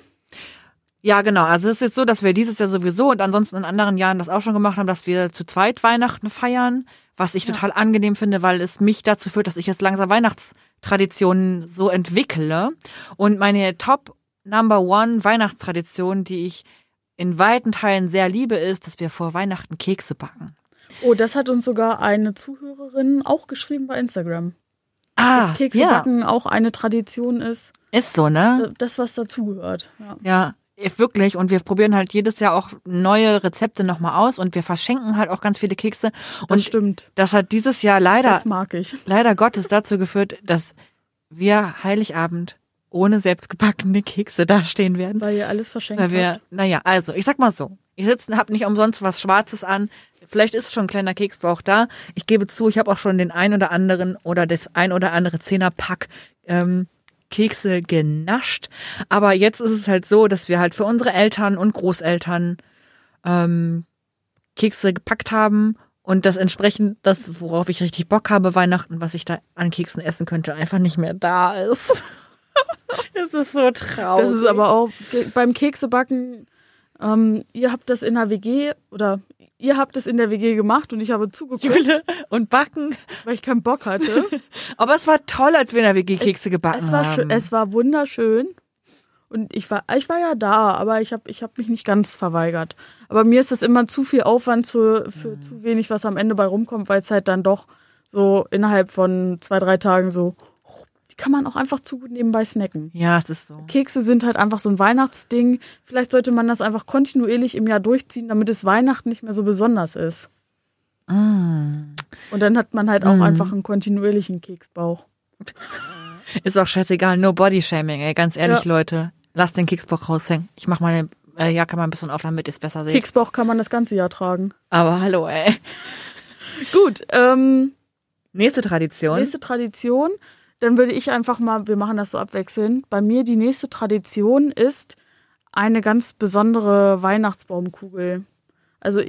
Ja, genau. Also es ist jetzt so, dass wir dieses Jahr sowieso und ansonsten in anderen Jahren das auch schon gemacht haben, dass wir zu zweit Weihnachten feiern, was ich ja. total angenehm finde, weil es mich dazu führt, dass ich jetzt langsam Weihnachtstraditionen so entwickle. Und meine Top Number One Weihnachtstradition, die ich in weiten Teilen sehr liebe, ist, dass wir vor Weihnachten Kekse backen. Oh, das hat uns sogar eine Zuhörerin auch geschrieben bei Instagram. Ah, dass Keksebacken ja. auch eine Tradition ist. Ist so, ne? Das, was dazugehört. Ja. ja. Wirklich, und wir probieren halt jedes Jahr auch neue Rezepte nochmal aus und wir verschenken halt auch ganz viele Kekse. Und das stimmt. Das hat dieses Jahr leider, das mag ich. leider Gottes dazu geführt, dass wir Heiligabend ohne selbstgebackene Kekse dastehen werden. Weil ihr alles verschenkt Weil wir, habt. Naja, also, ich sag mal so. Ich sitze, hab nicht umsonst was Schwarzes an. Vielleicht ist schon ein kleiner Keksbauch da. Ich gebe zu, ich habe auch schon den ein oder anderen oder das ein oder andere Zehnerpack ähm, Kekse genascht. Aber jetzt ist es halt so, dass wir halt für unsere Eltern und Großeltern ähm, Kekse gepackt haben und das entsprechend, das, worauf ich richtig Bock habe, Weihnachten, was ich da an Keksen essen könnte, einfach nicht mehr da ist. [laughs] [laughs] Es ist so traurig. Das ist aber auch beim Keksebacken, ähm, ihr habt das in der WG oder ihr habt es in der WG gemacht und ich habe zugeguckt, Jule und Backen. weil ich keinen Bock hatte. [laughs] Aber es war toll, als wir in der WG Kekse gebacken es war haben. es war wunderschön. Und ich war, ich war ja da, aber ich habe ich hab mich nicht ganz verweigert. Aber mir ist das immer zu viel Aufwand für, für Mhm. zu wenig, was am Ende bei rumkommt, weil es halt dann doch so innerhalb von zwei, drei Tagen so, kann man auch einfach zu gut nebenbei snacken. ja, es ist so. Kekse sind halt einfach so ein Weihnachtsding. Vielleicht sollte man das einfach kontinuierlich im Jahr durchziehen, damit es Weihnachten nicht mehr so besonders ist. Mm. Und dann hat man halt auch einfach einen kontinuierlichen Keksbauch. [laughs] Ist auch scheißegal, no body shaming, ey, ganz ehrlich, Ja. Leute. Lasst den Keksbauch raushängen. Ich mach meine äh, Jacke mal ein bisschen auf, damit ihr es besser seht. Keksbauch kann man das ganze Jahr tragen. Aber hallo, ey. Gut, ähm, Nächste Tradition. nächste Tradition. Dann würde ich einfach mal, wir machen das so abwechselnd. Bei mir die nächste Tradition ist eine ganz besondere Weihnachtsbaumkugel. Also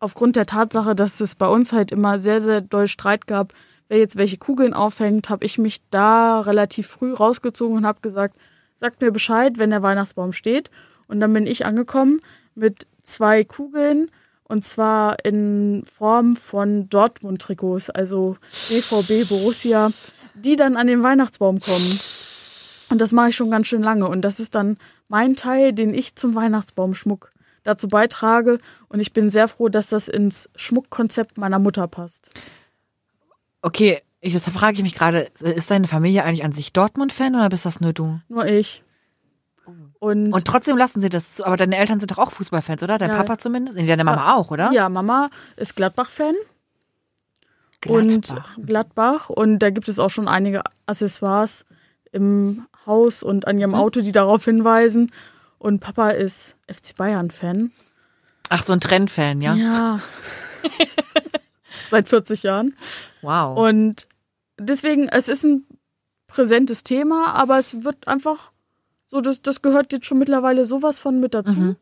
aufgrund der Tatsache, dass es bei uns halt immer sehr, sehr doll Streit gab, wer jetzt welche Kugeln aufhängt, habe ich mich da relativ früh rausgezogen und habe gesagt, sagt mir Bescheid, wenn der Weihnachtsbaum steht. Und dann bin ich angekommen mit zwei Kugeln und zwar in Form von Dortmund-Trikots, also BVB, Borussia, die dann an den Weihnachtsbaum kommen. Und das mache ich schon ganz schön lange. Und das ist dann mein Teil, den ich zum Weihnachtsbaumschmuck dazu beitrage. Und ich bin sehr froh, dass das ins Schmuckkonzept meiner Mutter passt. Okay, ich, das frage ich mich gerade, ist deine Familie eigentlich an sich Dortmund-Fan oder bist das nur du? Nur ich. Und, Und trotzdem lassen sie das zu. Aber deine Eltern sind doch auch Fußballfans, oder? Dein Ja. Papa zumindest? Nee, deine Mama auch, oder? ja, Mama ist Gladbach-Fan. Und Gladbach. Und da gibt es auch schon einige Accessoires im Haus und an ihrem Mhm. Auto, die darauf hinweisen. Und Papa ist FC Bayern-Fan. Ach, so ein Trendfan, ja? Ja. [laughs] Seit 40 Jahren. Wow. Und deswegen, es ist ein präsentes Thema, aber es wird einfach so, das, das gehört jetzt schon mittlerweile sowas von mit dazu. Mhm.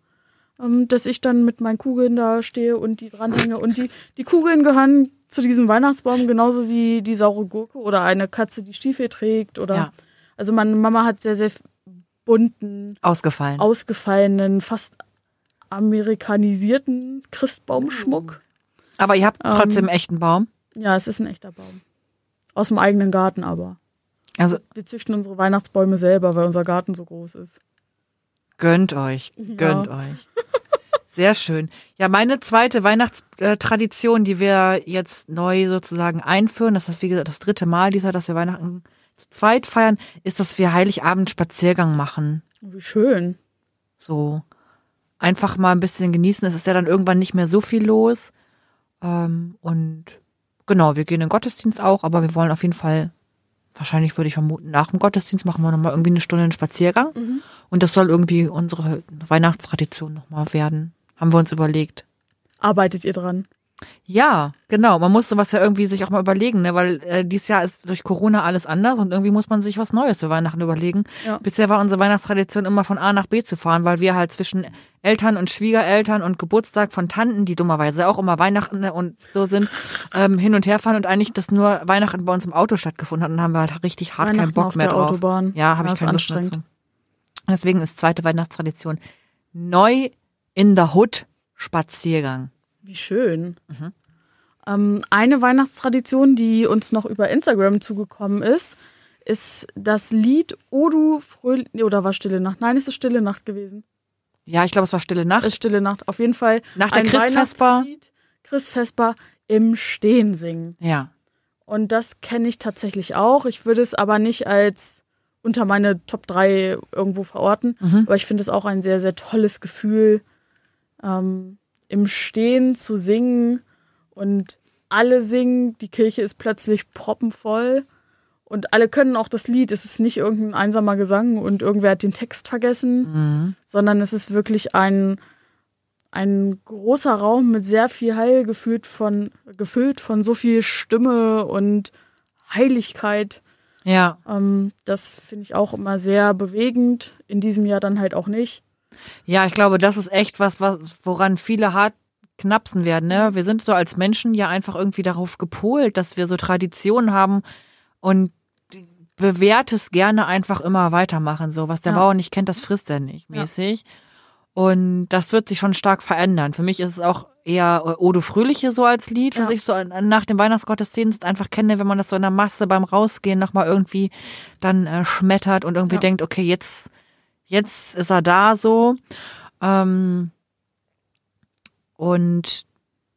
Ähm, dass ich dann mit meinen Kugeln da stehe und die dranhänge. Und die, die Kugeln gehören zu diesem Weihnachtsbaum genauso wie die saure Gurke oder eine Katze, die Stiefel trägt. Oder Ja. also meine Mama hat sehr, sehr bunten, Ausgefallen. ausgefallenen, fast amerikanisierten Christbaumschmuck. aber ihr habt Ähm, trotzdem einen echten Baum. Ja, es ist ein echter Baum. Aus dem eigenen Garten aber. Also Wir züchten unsere Weihnachtsbäume selber, weil unser Garten so groß ist. gönnt euch, gönnt euch. [laughs] Sehr schön. Ja, meine zweite Weihnachtstradition, die wir jetzt neu sozusagen einführen, das ist wie gesagt das dritte Mal dieser, dass wir Weihnachten zu zweit feiern, ist, dass wir Heiligabend Spaziergang machen. Wie schön. So einfach mal ein bisschen genießen. Es ist ja dann irgendwann nicht mehr so viel los. Ähm, und genau, wir gehen in den Gottesdienst auch, aber wir wollen auf jeden Fall, wahrscheinlich würde ich vermuten, nach dem Gottesdienst machen wir nochmal irgendwie eine Stunde einen Spaziergang. Und das soll irgendwie unsere Weihnachtstradition nochmal werden. Haben wir uns überlegt. Arbeitet ihr dran? Ja, genau. Man muss sowas ja irgendwie sich auch mal überlegen, ne? weil äh, dieses Jahr ist durch Corona alles anders und irgendwie muss man sich was Neues für Weihnachten überlegen. Ja. Bisher war unsere Weihnachtstradition immer von A nach B zu fahren, weil wir halt zwischen Eltern und Schwiegereltern und Geburtstag von Tanten, die dummerweise auch immer Weihnachten ne, und so sind, ähm, hin und her fahren und eigentlich das nur Weihnachten bei uns im Auto stattgefunden hat und dann haben wir halt richtig hart keinen Bock auf mehr der drauf. Autobahn. Ja, habe Ja, ich ist keine Lust dazu. deswegen ist zweite Weihnachtstradition neu in the Hood Spaziergang. Wie schön. Mhm. Ähm, eine Weihnachtstradition, die uns noch über Instagram zugekommen ist, ist das Lied O du Fröhlich. Oder war Stille Nacht? Nein, es ist Stille Nacht gewesen. Ja, ich glaube, es war Stille Nacht. Ist Stille Nacht. Auf jeden Fall. Nach der. Weihnachtslied, Christvesper im Stehen singen. Ja. Und das kenne ich tatsächlich auch. Ich würde es aber nicht als unter meine Top 3 irgendwo verorten. Mhm. Aber ich finde es auch ein sehr, sehr tolles Gefühl, ähm, im Stehen zu singen und alle singen. Die Kirche ist plötzlich proppenvoll und alle können auch das Lied. Es ist nicht irgendein einsamer Gesang und irgendwer hat den Text vergessen, Mhm. sondern es ist wirklich ein, ein großer Raum mit sehr viel Heil gefüllt von, gefüllt von so viel Stimme und Heiligkeit. Ja. Ähm, das finde ich auch immer sehr bewegend. In diesem Jahr dann halt auch nicht. Ja, ich glaube, das ist echt was, was woran viele hart knapsen werden. Ne? Wir sind so als Menschen ja einfach irgendwie darauf gepolt, dass wir so Traditionen haben und bewährtes gerne einfach immer weitermachen. So, was der Ja. Bauer nicht kennt, das frisst er nicht, Ja. mäßig. Und das wird sich schon stark verändern. Für mich ist es auch eher äh, Odo Fröhliche so als Lied, was Ja. ich so nach dem Weihnachtsgottesdienst einfach kenne, wenn man das so in der Masse beim Rausgehen nochmal irgendwie dann äh, schmettert und irgendwie Ja. denkt, okay, jetzt, jetzt ist er da so. Ähm, und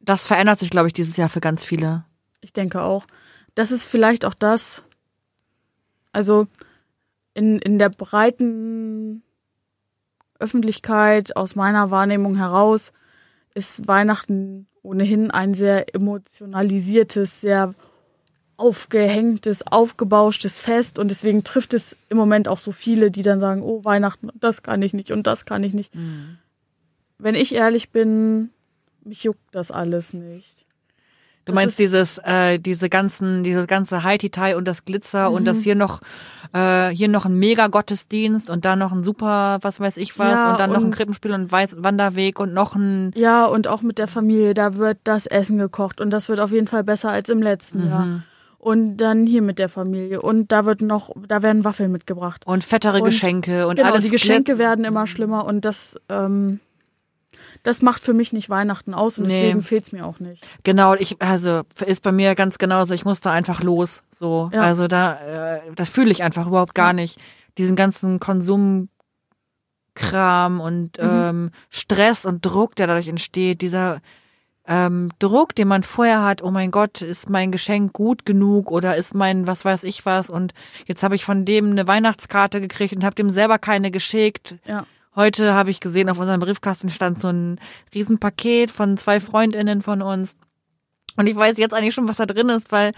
das verändert sich, glaube ich, dieses Jahr für ganz viele. Ich denke auch. Das ist vielleicht auch das, also in, in der breiten Öffentlichkeit, aus meiner Wahrnehmung heraus, ist Weihnachten ohnehin ein sehr emotionalisiertes, sehr aufgehängtes, aufgebauschtes Fest und deswegen trifft es im Moment auch so viele, die dann sagen, oh Weihnachten, das kann ich nicht und das kann ich nicht. Wenn ich ehrlich bin, mich juckt das alles nicht. Du Das meinst dieses, äh, diese ganzen, dieses ganze Haiti-Tai und das Glitzer und Mhm. das hier noch, äh, hier noch ein Mega-Gottesdienst und dann noch ein super, was weiß ich was, Ja, und dann noch ein und- Krippenspiel und Weiß Wanderweg und noch ein, Ja, und auch mit der Familie, da wird das Essen gekocht und das wird auf jeden Fall besser als im letzten Mhm. Jahr. Und dann hier mit der Familie und da wird noch, da werden Waffeln mitgebracht. und fettere Und- Geschenke und genau, alles. die Geschenke glitz- werden immer schlimmer und das, ähm, das macht für mich nicht Weihnachten aus und Nee. deswegen fehlt's mir auch nicht. Genau, ich, also ist bei mir ganz genauso, ich muss da einfach los. So. Ja. Also da, äh, das fühle ich einfach überhaupt gar nicht. Diesen ganzen Konsumkram und Mhm. ähm, Stress und Druck, der dadurch entsteht, dieser ähm, Druck, den man vorher hat, oh mein Gott, ist mein Geschenk gut genug oder ist mein was weiß ich was und jetzt habe ich von dem eine Weihnachtskarte gekriegt und habe dem selber keine geschickt. Ja. Heute habe ich gesehen, auf unserem Briefkasten stand so ein Riesenpaket von zwei Freundinnen von uns. Und ich weiß jetzt eigentlich schon, was da drin ist, weil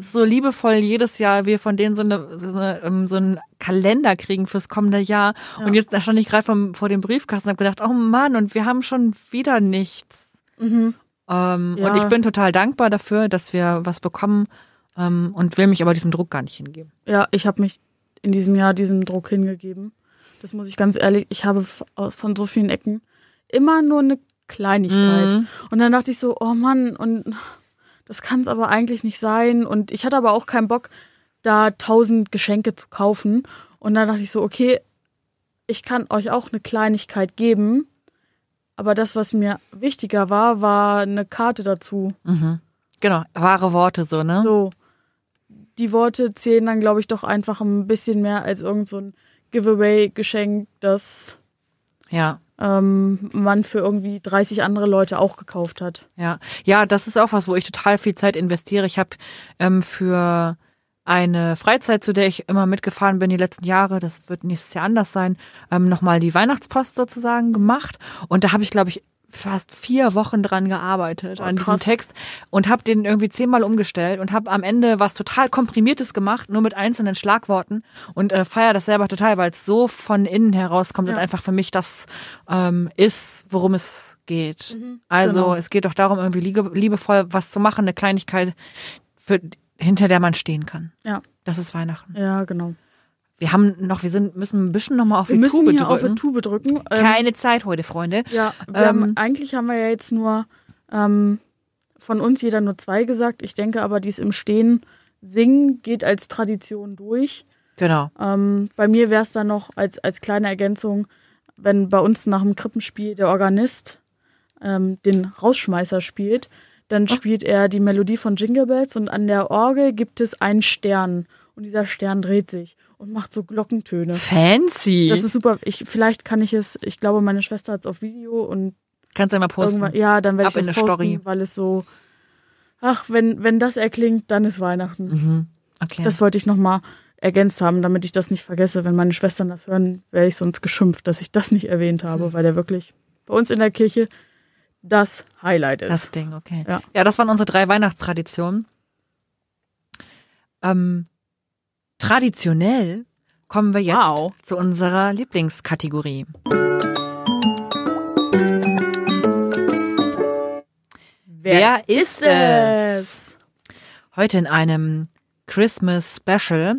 so liebevoll jedes Jahr wir von denen so, eine, so, eine, ähm, so einen Kalender kriegen fürs kommende Jahr. Und jetzt da stand ich gerade vor dem Briefkasten und habe gedacht, oh Mann, und wir haben schon wieder nichts. Mhm. Ähm, Ja. Und ich bin total dankbar dafür, dass wir was bekommen ähm, und will mich aber diesem Druck gar nicht hingeben. Ja, ich habe mich in diesem Jahr diesem Druck hingegeben. Das muss ich ganz ehrlich, ich habe f- von so vielen Ecken immer nur eine Kleinigkeit. Mhm. Und dann dachte ich so, oh Mann, und das kann es aber eigentlich nicht sein. Und ich hatte aber auch keinen Bock, da tausend Geschenke zu kaufen. Und dann dachte ich so, okay, ich kann euch auch eine Kleinigkeit geben. Aber das, was mir wichtiger war, war eine Karte dazu. Genau, wahre Worte so, ne? So. Die Worte zählen dann, glaube ich, doch einfach ein bisschen mehr als irgend so ein Giveaway-Geschenk, das Ja. ähm, man für irgendwie 30 andere Leute auch gekauft hat. Ja, ja, das ist auch was, wo ich total viel Zeit investiere. Ich habe ähm, für eine Freizeit, zu der ich immer mitgefahren bin die letzten Jahre, das wird nächstes Jahr anders sein, ähm, nochmal die Weihnachtspost sozusagen gemacht. Und da habe ich, glaube ich, fast vier Wochen dran gearbeitet Oh, an diesem. Text und habe den irgendwie zehnmal umgestellt und habe am Ende was total komprimiertes gemacht, nur mit einzelnen Schlagworten und äh, feier das selber total, weil es so von innen herauskommt und Ja. einfach für mich das ähm, ist, worum es geht. Also genau. es geht doch darum, irgendwie liebe, liebevoll was zu machen, eine Kleinigkeit, für, hinter der man stehen kann. Ja, Das ist Weihnachten. ja, genau. Wir haben noch, wir sind, müssen ein bisschen nochmal auf Wir die müssen Tube hier auf drücken. die Tube drücken. Ähm, Keine Zeit heute, Freunde. Ja, wir Ähm, haben, eigentlich haben wir ja jetzt nur ähm, von uns jeder nur zwei gesagt. Ich denke aber, dies im Stehen singen geht als Tradition durch. Genau. Ähm, bei mir wäre es dann noch als, als kleine Ergänzung, wenn bei uns nach dem Krippenspiel der Organist ähm, den Rausschmeißer spielt, dann spielt er die Melodie von Jingle Bells und an der Orgel gibt es einen Stern und dieser Stern dreht sich und macht so Glockentöne. Fancy. Das ist super. Ich, vielleicht kann ich es, ich glaube, meine Schwester hat es auf Video und Kannst du ja mal posten. ja, dann werde ich eine posten, Story. weil es so, ach, wenn, wenn das erklingt, dann ist Weihnachten. Mhm. Okay. Das wollte ich nochmal ergänzt haben, damit ich das nicht vergesse. Wenn meine Schwestern das hören, werde ich sonst geschimpft, dass ich das nicht erwähnt habe, weil der wirklich bei uns in der Kirche das Highlight ist. Das Ding, okay. Ja. Ja, das waren unsere drei Weihnachtstraditionen. Ähm, traditionell kommen wir jetzt Wow. zu unserer Lieblingskategorie. Wer ist es? Heute in einem Christmas Special.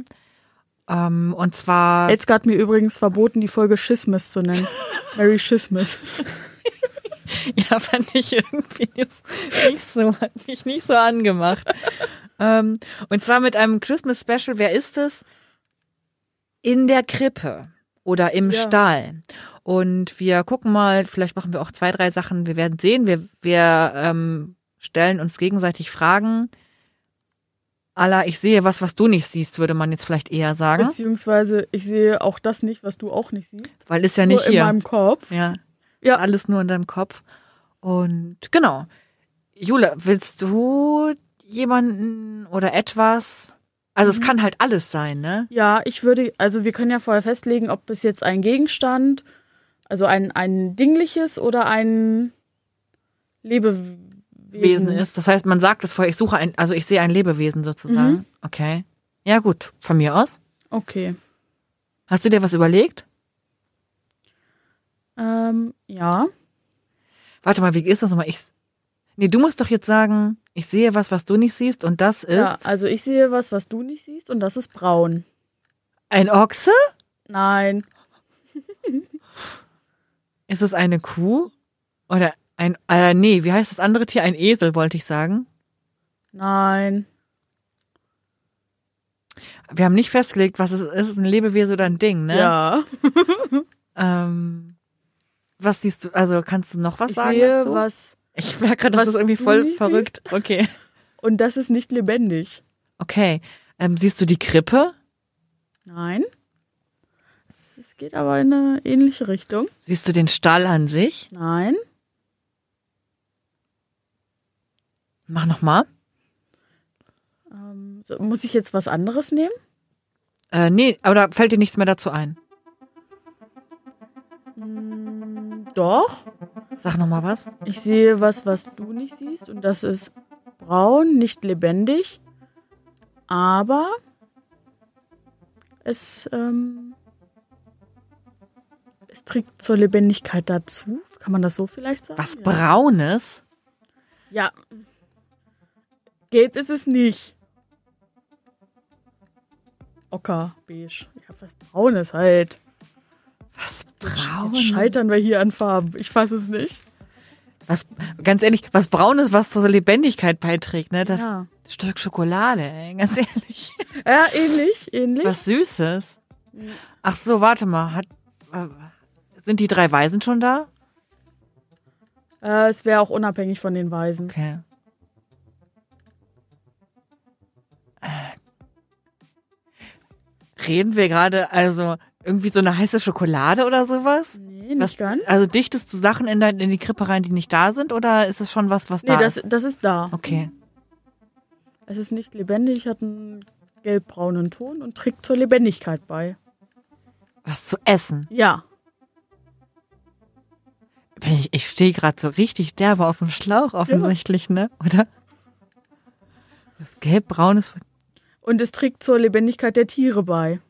Ähm, und zwar Elske hat mir übrigens verboten, die Folge Schismus zu nennen. [laughs] Merry Schismus. [laughs] Ja, fand ich irgendwie nicht so, hat mich nicht so angemacht. ähm, und zwar mit einem Christmas Special, wer ist es? In der Krippe oder im Ja. Stall. Und wir gucken mal, vielleicht machen wir auch zwei, drei Sachen, wir werden sehen. Wir, wir ähm, stellen uns gegenseitig Fragen. Alla, ich sehe was, was du nicht siehst, würde man jetzt vielleicht eher sagen. Beziehungsweise ich sehe auch das nicht, was du auch nicht siehst. Weil ist ja Nur nicht in hier. meinem Kopf. Ja. Ja. Alles nur in deinem Kopf. Und genau. Jule, willst du jemanden oder etwas? Also es kann halt alles sein, ne? Ja, ich würde, also wir können ja vorher festlegen, ob es jetzt ein Gegenstand, also ein, ein dingliches oder ein Lebewesen Wesen ist. Das heißt, man sagt es vorher, ich suche ein, also ich sehe ein Lebewesen sozusagen. Okay. Ja, gut. Von mir aus. Okay. Hast du dir was überlegt? Ähm, ja. Warte mal, wie ist das nochmal? Ich. Nee, du musst doch jetzt sagen, ich sehe was, was du nicht siehst, und das ist Ja, also ich sehe was, was du nicht siehst und das ist braun. ein Ochse? Nein. [laughs] Ist es eine Kuh? Oder ein, äh, nee, wie heißt das andere Tier? Ein Esel, wollte ich sagen. Nein. Wir haben nicht festgelegt, was es ist. Ist es ein Lebewesen oder ein Ding, ne? Ja. [laughs] Ähm, was siehst du, also kannst du noch was Ich sagen? sehe dazu? was Ich merke gerade, das ist irgendwie voll verrückt. Okay. und das ist nicht lebendig. Okay. Ähm, siehst du die Krippe? Nein. Es geht aber in eine ähnliche Richtung. Siehst du den Stall an sich? Nein. Mach noch mal. Ähm, so, muss ich jetzt was anderes nehmen? Äh, nee, aber da fällt dir nichts mehr dazu ein. Doch. Sag noch mal was. Ich sehe was, was du nicht siehst und das ist braun, nicht lebendig, aber es, ähm, es trägt zur Lebendigkeit dazu. Kann man das so vielleicht sagen? Was Ja. Braunes? Ja. Gelb ist es nicht. Ocker, beige. Ja, was Braunes halt. Was Jetzt Braunes? scheitern wir hier an Farben. Ich fasse es nicht. Was, ganz ehrlich, was Braunes, was zur Lebendigkeit beiträgt, ne? Das Ja. Stück Schokolade, ey, ganz ehrlich. Ja, ähnlich, ähnlich. Was Süßes. Ach so, warte mal. Hat, äh, sind die drei Weisen schon da? Äh, es wäre auch unabhängig von den Weisen. Okay. Äh. Reden wir gerade also irgendwie so eine heiße Schokolade oder sowas? Nee, nicht Was, ganz. Also dichtest du Sachen in, dein, in die Krippe rein, die nicht da sind, oder ist es schon was, was Nee, da das, ist? das ist da. Okay. Es ist nicht lebendig, hat einen gelbbraunen Ton und trägt zur Lebendigkeit bei. Was zu essen. Ja. Ich, ich stehe gerade so richtig derbe auf dem Schlauch offensichtlich, ne? Oder? Das gelb-braunes. Und es trägt zur Lebendigkeit der Tiere bei.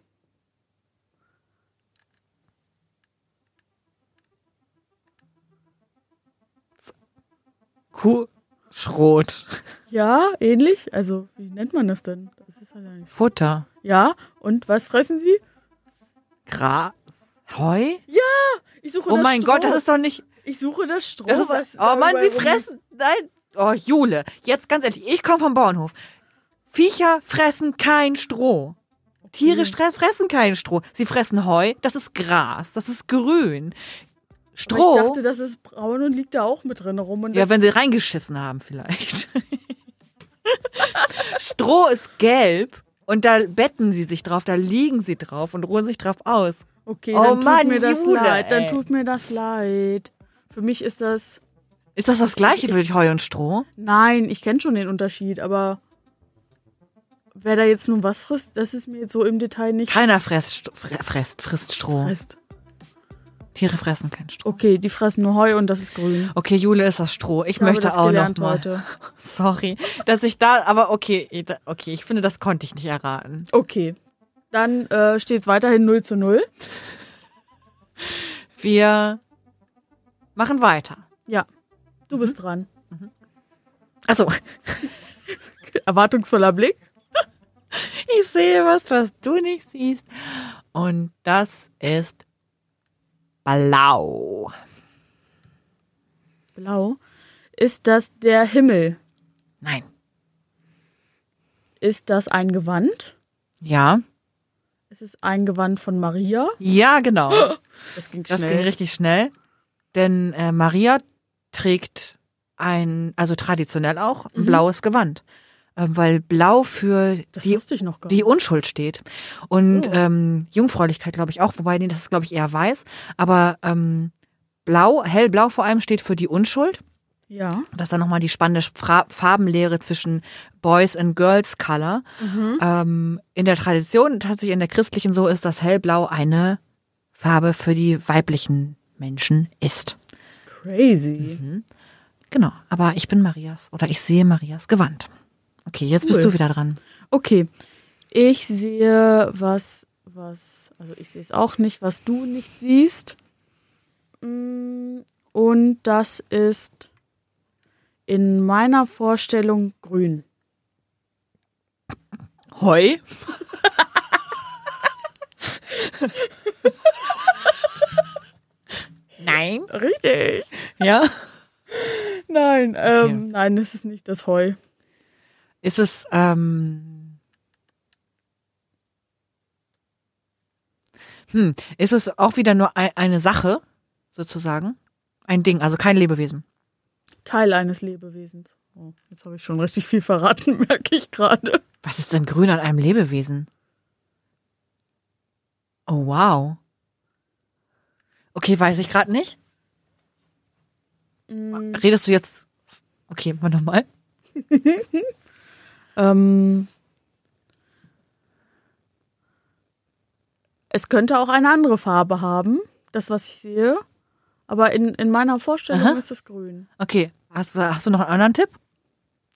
Kuhschrot. Ja, ähnlich. Also, wie nennt man das denn? Das ist halt ein Futter. ja, und was fressen sie? Gras. Heu? Ich suche Oh das mein Stroh. Gott, das ist doch nicht. Ich suche das Stroh. Das ist, was oh Mann, sie fressen. Nein. Oh, Jule. Jetzt ganz ehrlich, ich komme vom Bauernhof. Viecher fressen kein Stroh. Tiere fressen kein Stroh. Sie fressen Heu. Das ist Gras. Das ist grün. Stroh. Ich dachte, das ist braun und liegt da auch mit drin rum. Und ja, wenn sie reingeschissen haben, vielleicht. [laughs] Stroh ist gelb. Und da betten sie sich drauf, da liegen sie drauf und ruhen sich drauf aus. okay, Oh dann tut Mann, mir das Jule, leid. Dann ey. tut mir das leid. Für mich ist das. Ist das das gleiche für Heu und Stroh? Nein, ich kenne schon den Unterschied, aber wer da jetzt nun was frisst, das ist mir jetzt so im Detail nicht Keiner frisst, frisst, frisst Stroh. fest. Tiere fressen kein Stroh. Okay, die fressen nur Heu und das ist grün. Okay, Jule ist das Stroh. Ich, Ich möchte auch noch mal. heute. [laughs] Sorry, dass ich da, aber okay, ich- da- okay, ich finde, das konnte ich nicht erraten. Okay. Dann äh, steht es weiterhin 0 zu 0. Wir machen weiter. Ja. Du Mhm. bist dran. Achso, [laughs] Erwartungsvoller Blick. ich sehe was, was du nicht siehst. Und das ist blau. Blau. Ist das der Himmel? Nein. Ist das ein Gewand? Ja. Ist es ein Gewand von Maria? Ja, genau. [gasps] Das ging Das ging richtig schnell. Denn äh, Maria trägt ein, also traditionell auch, ein blaues Gewand. Äh, weil Blau für die, die. Unschuld steht. Und So. ähm, Jungfräulichkeit, glaube ich, auch, wobei nee, das ist, glaube ich, eher weiß. Aber ähm, Blau, hellblau vor allem steht für die Unschuld. Ja. Das ist dann nochmal die spannende Fra Farbenlehre zwischen Boys and Girls Color. Ähm, in der Tradition, tatsächlich in der christlichen so, ist das Hellblau eine Farbe für die weiblichen Menschen ist. Crazy. Genau, aber ich bin Marias oder ich sehe Marias Gewand. Okay, jetzt bist Cool. du wieder dran. Okay. Ich sehe was, was, also ich sehe es auch nicht, was du nicht siehst. Mm, Und das ist in meiner Vorstellung grün. Heu? Nein. Richtig. Ja. Nein, ähm, nein, es ist nicht das Heu. Ist es, ähm, hm, ist es auch wieder nur ei- eine Sache, sozusagen? Ein Ding, also kein Lebewesen. Teil eines Lebewesens. Oh, jetzt habe ich schon richtig viel verraten, [laughs] merke ich gerade. Was ist denn grün an einem Lebewesen? Oh, wow. Okay, weiß ich gerade nicht. Redest du jetzt? Okay, mal nochmal. [laughs] Ähm, es könnte auch eine andere Farbe haben, das, was ich sehe. Aber in, in meiner Vorstellung Aha. ist es grün. Okay, hast, du- hast du noch einen anderen Tipp?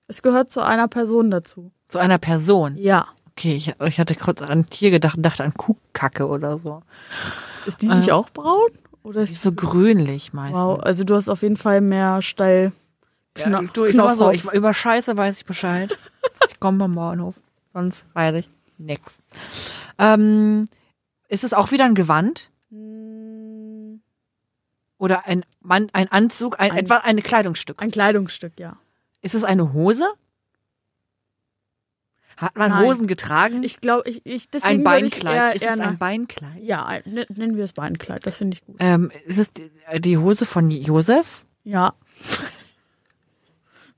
Es gehört zu einer Person dazu. Zu einer Person. Ja. Okay, ich, ich hatte kurz an ein Tier gedacht und dachte an Kuhkacke oder so. Ist die nicht auch braun? Oder Die ist ist so grünlich meistens. Wow, also du hast auf jeden Fall mehr Steil. Ja, du, ich so, ich, über Scheiße weiß ich Bescheid. [laughs] ich komme vom Bauernhof. Sonst weiß ich nix. Ähm, ist es auch wieder ein Gewand? Oder ein, Mann, ein Anzug? Ein, Ein- etwa ein Kleidungsstück? Ein Kleidungsstück, ja. Ist es eine Hose? Hat man Nein. Hosen getragen? Ich glaube, ich, ich deswegen ein Beinkleid. Eher, ist eher es ein Beinkleid? Ja, nennen wir es Beinkleid. Das finde ich gut. Ähm, ist es die, die Hose von Josef? Ja.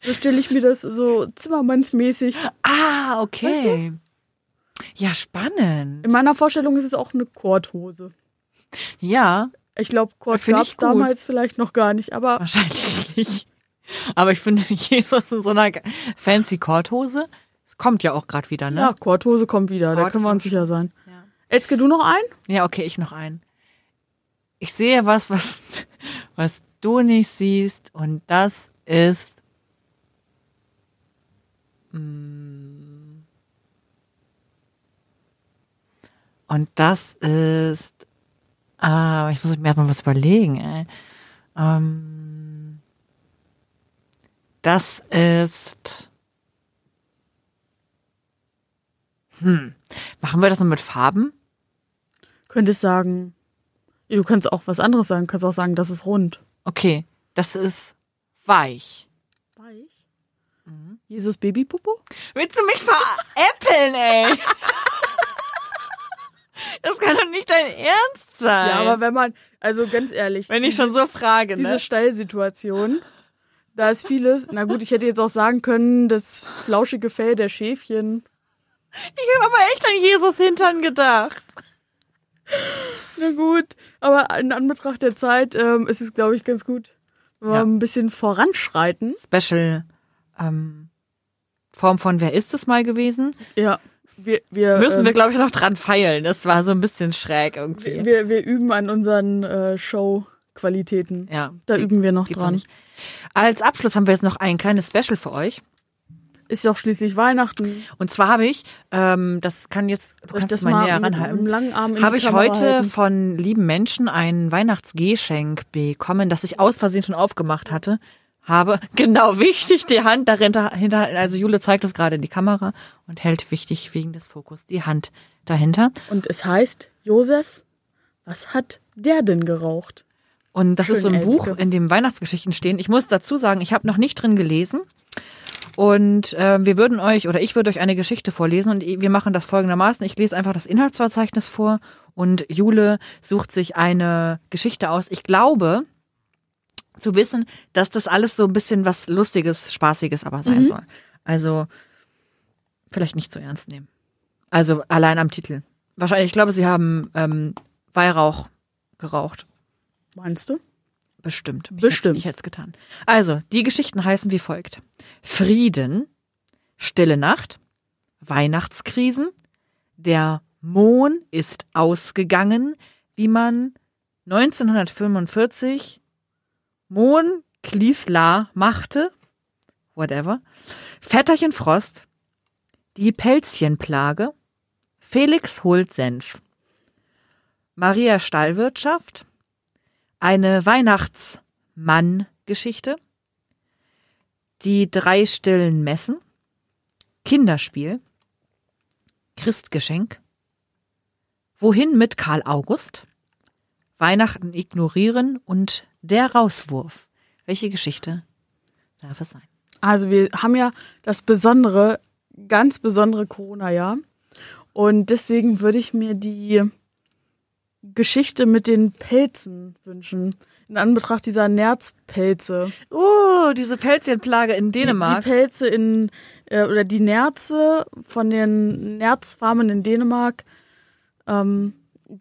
So stelle ich mir das so zimmermannsmäßig. Ah, okay. Ja, spannend. In meiner Vorstellung ist es auch eine Korthose. Ja, Ich glaube, Kord gab es damals vielleicht noch gar nicht, aber wahrscheinlich nicht. Aber ich finde, [laughs] Jesus in so einer fancy Korthose, kommt ja auch gerade wieder, ne? ja, Korthose kommt wieder, da Kord können wir uns sicher sein. Ja. Elske, du noch ein? Ja, okay, ich noch einen. Ich sehe was, was, was du nicht siehst, und das ist. Mm, Und das ist. Ah, ich muss mir erstmal was überlegen, ey. Ähm, das ist. Hm. Machen wir das nur mit Farben? Könntest sagen, du kannst auch was anderes sagen, kannst auch sagen, das ist rund. Okay, das ist. Weich? Jesus Babypopo? Willst du mich veräppeln, ey? Das kann doch nicht dein Ernst sein. Ja, aber wenn man, also ganz ehrlich, wenn ich schon so frage, diese ne? Steilsituation, da ist vieles, na gut, ich hätte jetzt auch sagen können, das flauschige Fell der Schäfchen. Ich habe aber echt an Jesus Hintern gedacht. Na gut, aber in Anbetracht der Zeit ähm, ist es, glaube ich, ganz gut, wenn wir Ja. ein bisschen voranschreiten. Special ähm, Form von Wer ist es mal gewesen? Ja, wir, wir, Müssen ähm, wir, glaube ich, noch dran feilen. Das war so ein bisschen schräg irgendwie. wir, wir üben an unseren äh, Show-Qualitäten. ja, Da üben wir noch dran. Als Abschluss haben wir jetzt noch ein kleines Special für euch. Ist ja auch schließlich Weihnachten. Und zwar habe ich, ähm, das kann jetzt, du kannst das es mal mal näher ranhalten. habe ich heute halten? von lieben Menschen ein Weihnachtsgeschenk bekommen, das ich aus Versehen schon aufgemacht hatte. Habe, [laughs] genau, wichtig, die Hand dahinter, hinter, also Jule zeigt es gerade in die Kamera und hält wichtig wegen des Fokus die Hand dahinter. Und es heißt, Josef, was hat der denn geraucht? Und das ist so Schön, ein Buch, Elske. in dem Weihnachtsgeschichten stehen. Ich muss dazu sagen, ich habe noch nicht drin gelesen. Und äh, wir würden euch, oder ich würde euch eine Geschichte vorlesen und wir machen das folgendermaßen. Ich lese einfach das Inhaltsverzeichnis vor und Jule sucht sich eine Geschichte aus. Ich glaube, zu wissen, dass das alles so ein bisschen was Lustiges, Spaßiges aber sein soll. Also vielleicht nicht zu ernst nehmen. Also allein am Titel. Wahrscheinlich, ich glaube, sie haben ähm, Weihrauch geraucht. Meinst du? Bestimmt. Ich Bestimmt. Hätte, ich hätte es getan. Also, die Geschichten heißen wie folgt. Frieden, Stille Nacht, Weihnachtskrisen, der Mohn ist ausgegangen, wie man 1945 Mohn Klieslar machte, whatever, Vetterchen Frost, die Pelzchenplage, Felix holt Senf, Maria Stallwirtschaft, eine Weihnachtsmann-Geschichte, die drei stillen Messen, Kinderspiel, Christgeschenk, Wohin mit Karl August, Weihnachten ignorieren und der Rauswurf. Welche Geschichte darf es sein? Also wir haben ja das besondere, ganz besondere Corona-Jahr. Und deswegen würde ich mir die Geschichte mit den Pelzen wünschen. In Anbetracht dieser Nerzpelze. Oh, diese Pelzchenplage in Die Dänemark. Pelze in, äh, oder die Nerze von den Nerzfarmen in Dänemark, ähm,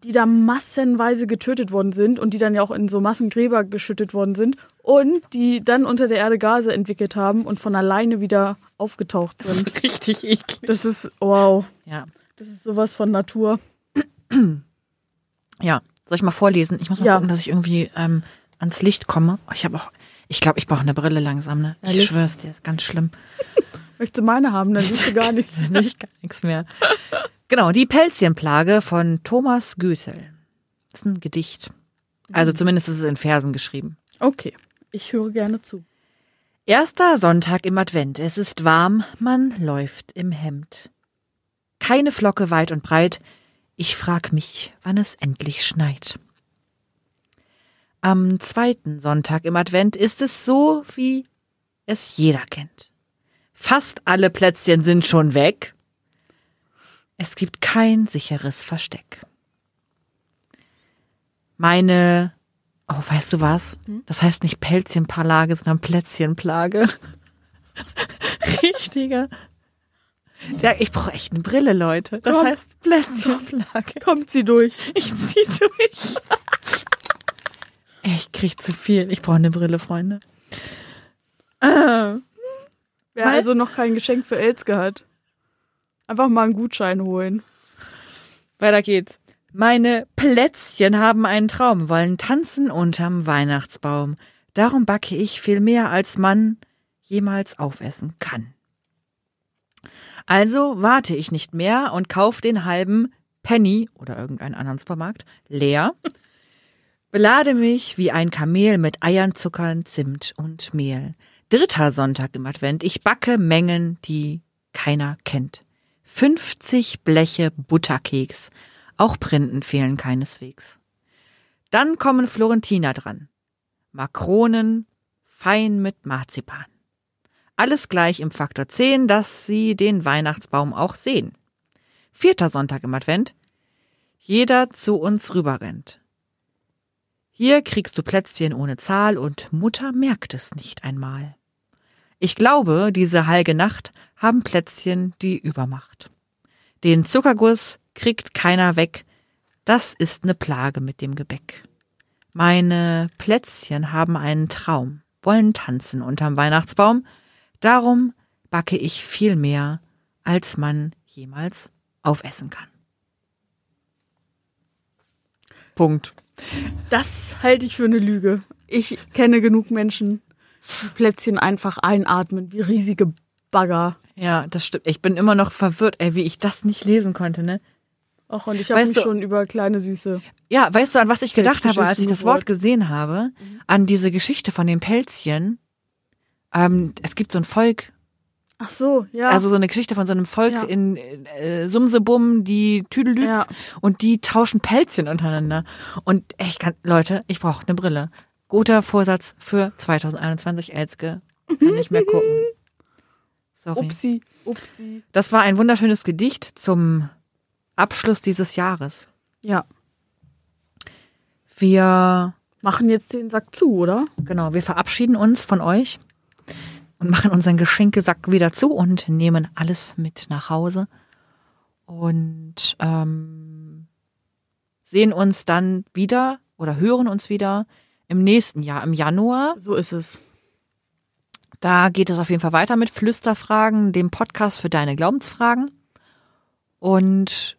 die da massenweise getötet worden sind und die dann ja auch in so Massengräber geschüttet worden sind und die dann unter der Erde Gase entwickelt haben und von alleine wieder aufgetaucht Das sind. ist richtig eklig. Das ist, wow, Ja. das ist sowas von Natur. Ja. Soll ich mal vorlesen? Ich muss mal Ja. gucken, dass ich irgendwie ähm, ans Licht komme. Ich habe auch, ich glaube, ich brauche eine Brille langsam, ne? Ich Ehrlich? schwör's dir, ist ganz schlimm. Möchtest du meine haben, dann siehst du gar [laughs] nichts. Sehe ich gar nichts mehr. Genau, die Pelzchenplage von Thomas Goethel. Das ist ein Gedicht. Also zumindest ist es in Versen geschrieben. Okay, ich höre gerne zu. Erster Sonntag im Advent. Es ist warm, man läuft im Hemd. Keine Flocke weit und breit. Ich frag mich, wann es endlich schneit. Am zweiten Sonntag im Advent ist es so, wie es jeder kennt. Fast alle Plätzchen sind schon weg. Es gibt kein sicheres Versteck. Meine, oh, weißt du was? Das heißt nicht Pelzchenplage, sondern Plätzchenplage. [laughs] Richtiger. Ja, ich brauche echt eine Brille, Leute. Das Komm. heißt Plätzchenplage. Kommt sie durch. Ich zieh durch. Ich krieg zu viel. Ich brauche eine Brille, Freunde. Wer also noch kein Geschenk für Elske hat, einfach mal einen Gutschein holen. Weiter geht's. Meine Plätzchen haben einen Traum, wollen tanzen unterm Weihnachtsbaum. Darum backe ich viel mehr, als man jemals aufessen kann. Also warte ich nicht mehr und kauf den halben Penny oder irgendeinen anderen Supermarkt leer. Belade mich wie ein Kamel mit Eiern, Zuckern, Zimt und Mehl. Dritter Sonntag im Advent. Ich backe Mengen, die keiner kennt. 50 Bleche Butterkeks. Auch Printen fehlen keineswegs. Dann kommen Florentiner dran. Makronen, fein mit Marzipan. Alles gleich im Faktor 10, dass Sie den Weihnachtsbaum auch sehen. Vierter Sonntag im Advent. Jeder zu uns rüberrennt. Hier kriegst du Plätzchen ohne Zahl und Mutter merkt es nicht einmal. Ich glaube, diese heilge Nacht haben Plätzchen die Übermacht. Den Zuckerguss kriegt keiner weg. Das ist ne Plage mit dem Gebäck. Meine Plätzchen haben einen Traum, wollen tanzen unterm Weihnachtsbaum. Darum backe ich viel mehr, als man jemals aufessen kann. Punkt. Das halte ich für eine Lüge. Ich kenne genug Menschen, die Plätzchen einfach einatmen, wie riesige Bagger. Ja, das stimmt. Ich bin immer noch verwirrt, ey, wie ich das nicht lesen konnte, ne? Och, und ich habe mich du- schon über kleine Süße. Ja, weißt du, an was ich gedacht habe, als ich das Wort gesehen habe? An diese Geschichte von den Pelzchen. Ähm, es gibt so ein Volk, Ach so, ja. also so eine Geschichte von so einem Volk Ja. in äh, Sumsebum, die Tüdelüts Ja. und die tauschen Pelzchen untereinander. Und echt, kann, Leute, ich brauche eine Brille. Guter Vorsatz für 2021, Elske. Kann nicht mehr gucken. [laughs] Sorry. Upsi, upsi. Das war ein wunderschönes Gedicht zum Abschluss dieses Jahres. Ja, Wir, machen jetzt den Sack zu, oder? genau, wir verabschieden uns von euch und machen unseren Geschenkesack wieder zu und nehmen alles mit nach Hause und ähm, sehen uns dann wieder oder hören uns wieder im nächsten Jahr, im Januar. So ist es. Da geht es auf jeden Fall weiter mit Flüsterfragen, dem Podcast für deine Glaubensfragen. Und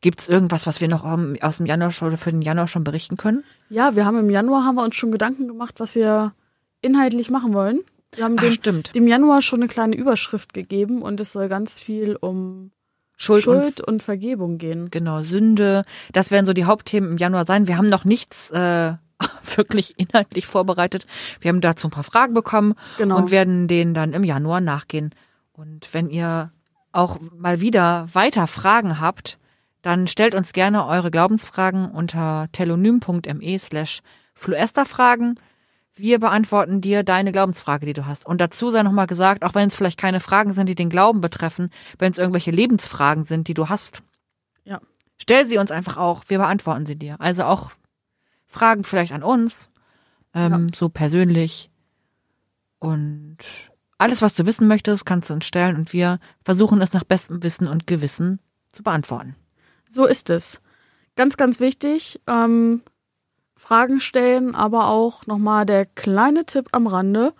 gibt's irgendwas, was wir noch aus dem Januar schon oder für den Januar schon berichten können? Ja, wir haben im Januar haben wir uns schon Gedanken gemacht, was wir inhaltlich machen wollen. Wir haben Ach, dem, stimmt. dem Januar schon eine kleine Überschrift gegeben und es soll ganz viel um Schuld, Schuld, und und, Vergebung gehen. genau Sünde. Das werden so die Hauptthemen im Januar sein. Wir haben noch nichts äh, [laughs] wirklich inhaltlich vorbereitet. Wir haben dazu ein paar Fragen bekommen Genau. und werden denen dann im Januar nachgehen. Und wenn ihr auch mal wieder weiter Fragen habt, dann stellt uns gerne eure Glaubensfragen unter telonym.me slash fluesterfragen. Wir beantworten dir deine Glaubensfrage, die du hast. Und dazu sei nochmal gesagt, auch wenn es vielleicht keine Fragen sind, die den Glauben betreffen, wenn es irgendwelche Lebensfragen sind, die du hast, Ja. stell sie uns einfach auch. Wir beantworten sie dir. Also auch Fragen vielleicht an uns, ähm, so persönlich. Und alles, was du wissen möchtest, kannst du uns stellen und wir versuchen es nach bestem Wissen und Gewissen zu beantworten. So ist es. Ganz, ganz wichtig. Ähm, Fragen stellen, aber auch nochmal der kleine Tipp am Rande.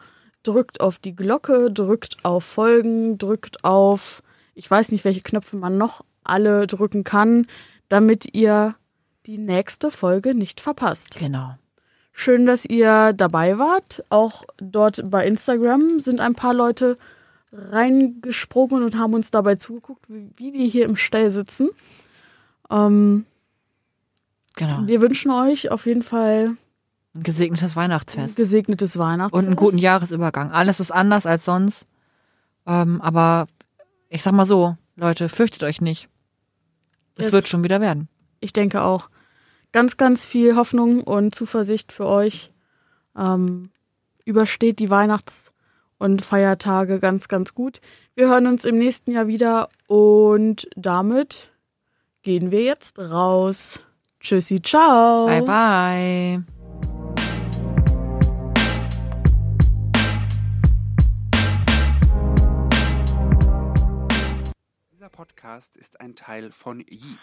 Drückt auf die Glocke, drückt auf Folgen, drückt auf, ich weiß nicht, welche Knöpfe man noch alle drücken kann, damit ihr die nächste Folge nicht verpasst. Genau. Schön, dass ihr dabei wart. Auch dort bei Instagram sind ein paar Leute reingesprungen und haben uns dabei zugeguckt, wie, wir hier im Stall sitzen. Ähm, Genau. wir wünschen euch auf jeden Fall Ein gesegnetes ein Weihnachtsfest. gesegnetes Weihnachtsfest. Und einen guten Jahresübergang. Alles ist anders als sonst. Ähm, aber ich sag mal so, Leute, fürchtet euch nicht. Es Es- wird schon wieder werden. Ich denke auch. Ganz, ganz viel Hoffnung und Zuversicht für euch. Ähm, übersteht die Weihnachts- und Feiertage ganz, ganz gut. Wir hören uns im nächsten Jahr wieder und damit gehen wir jetzt raus. Tschüssi, ciao. Bye, bye. Dieser Podcast ist ein Teil von Yeet.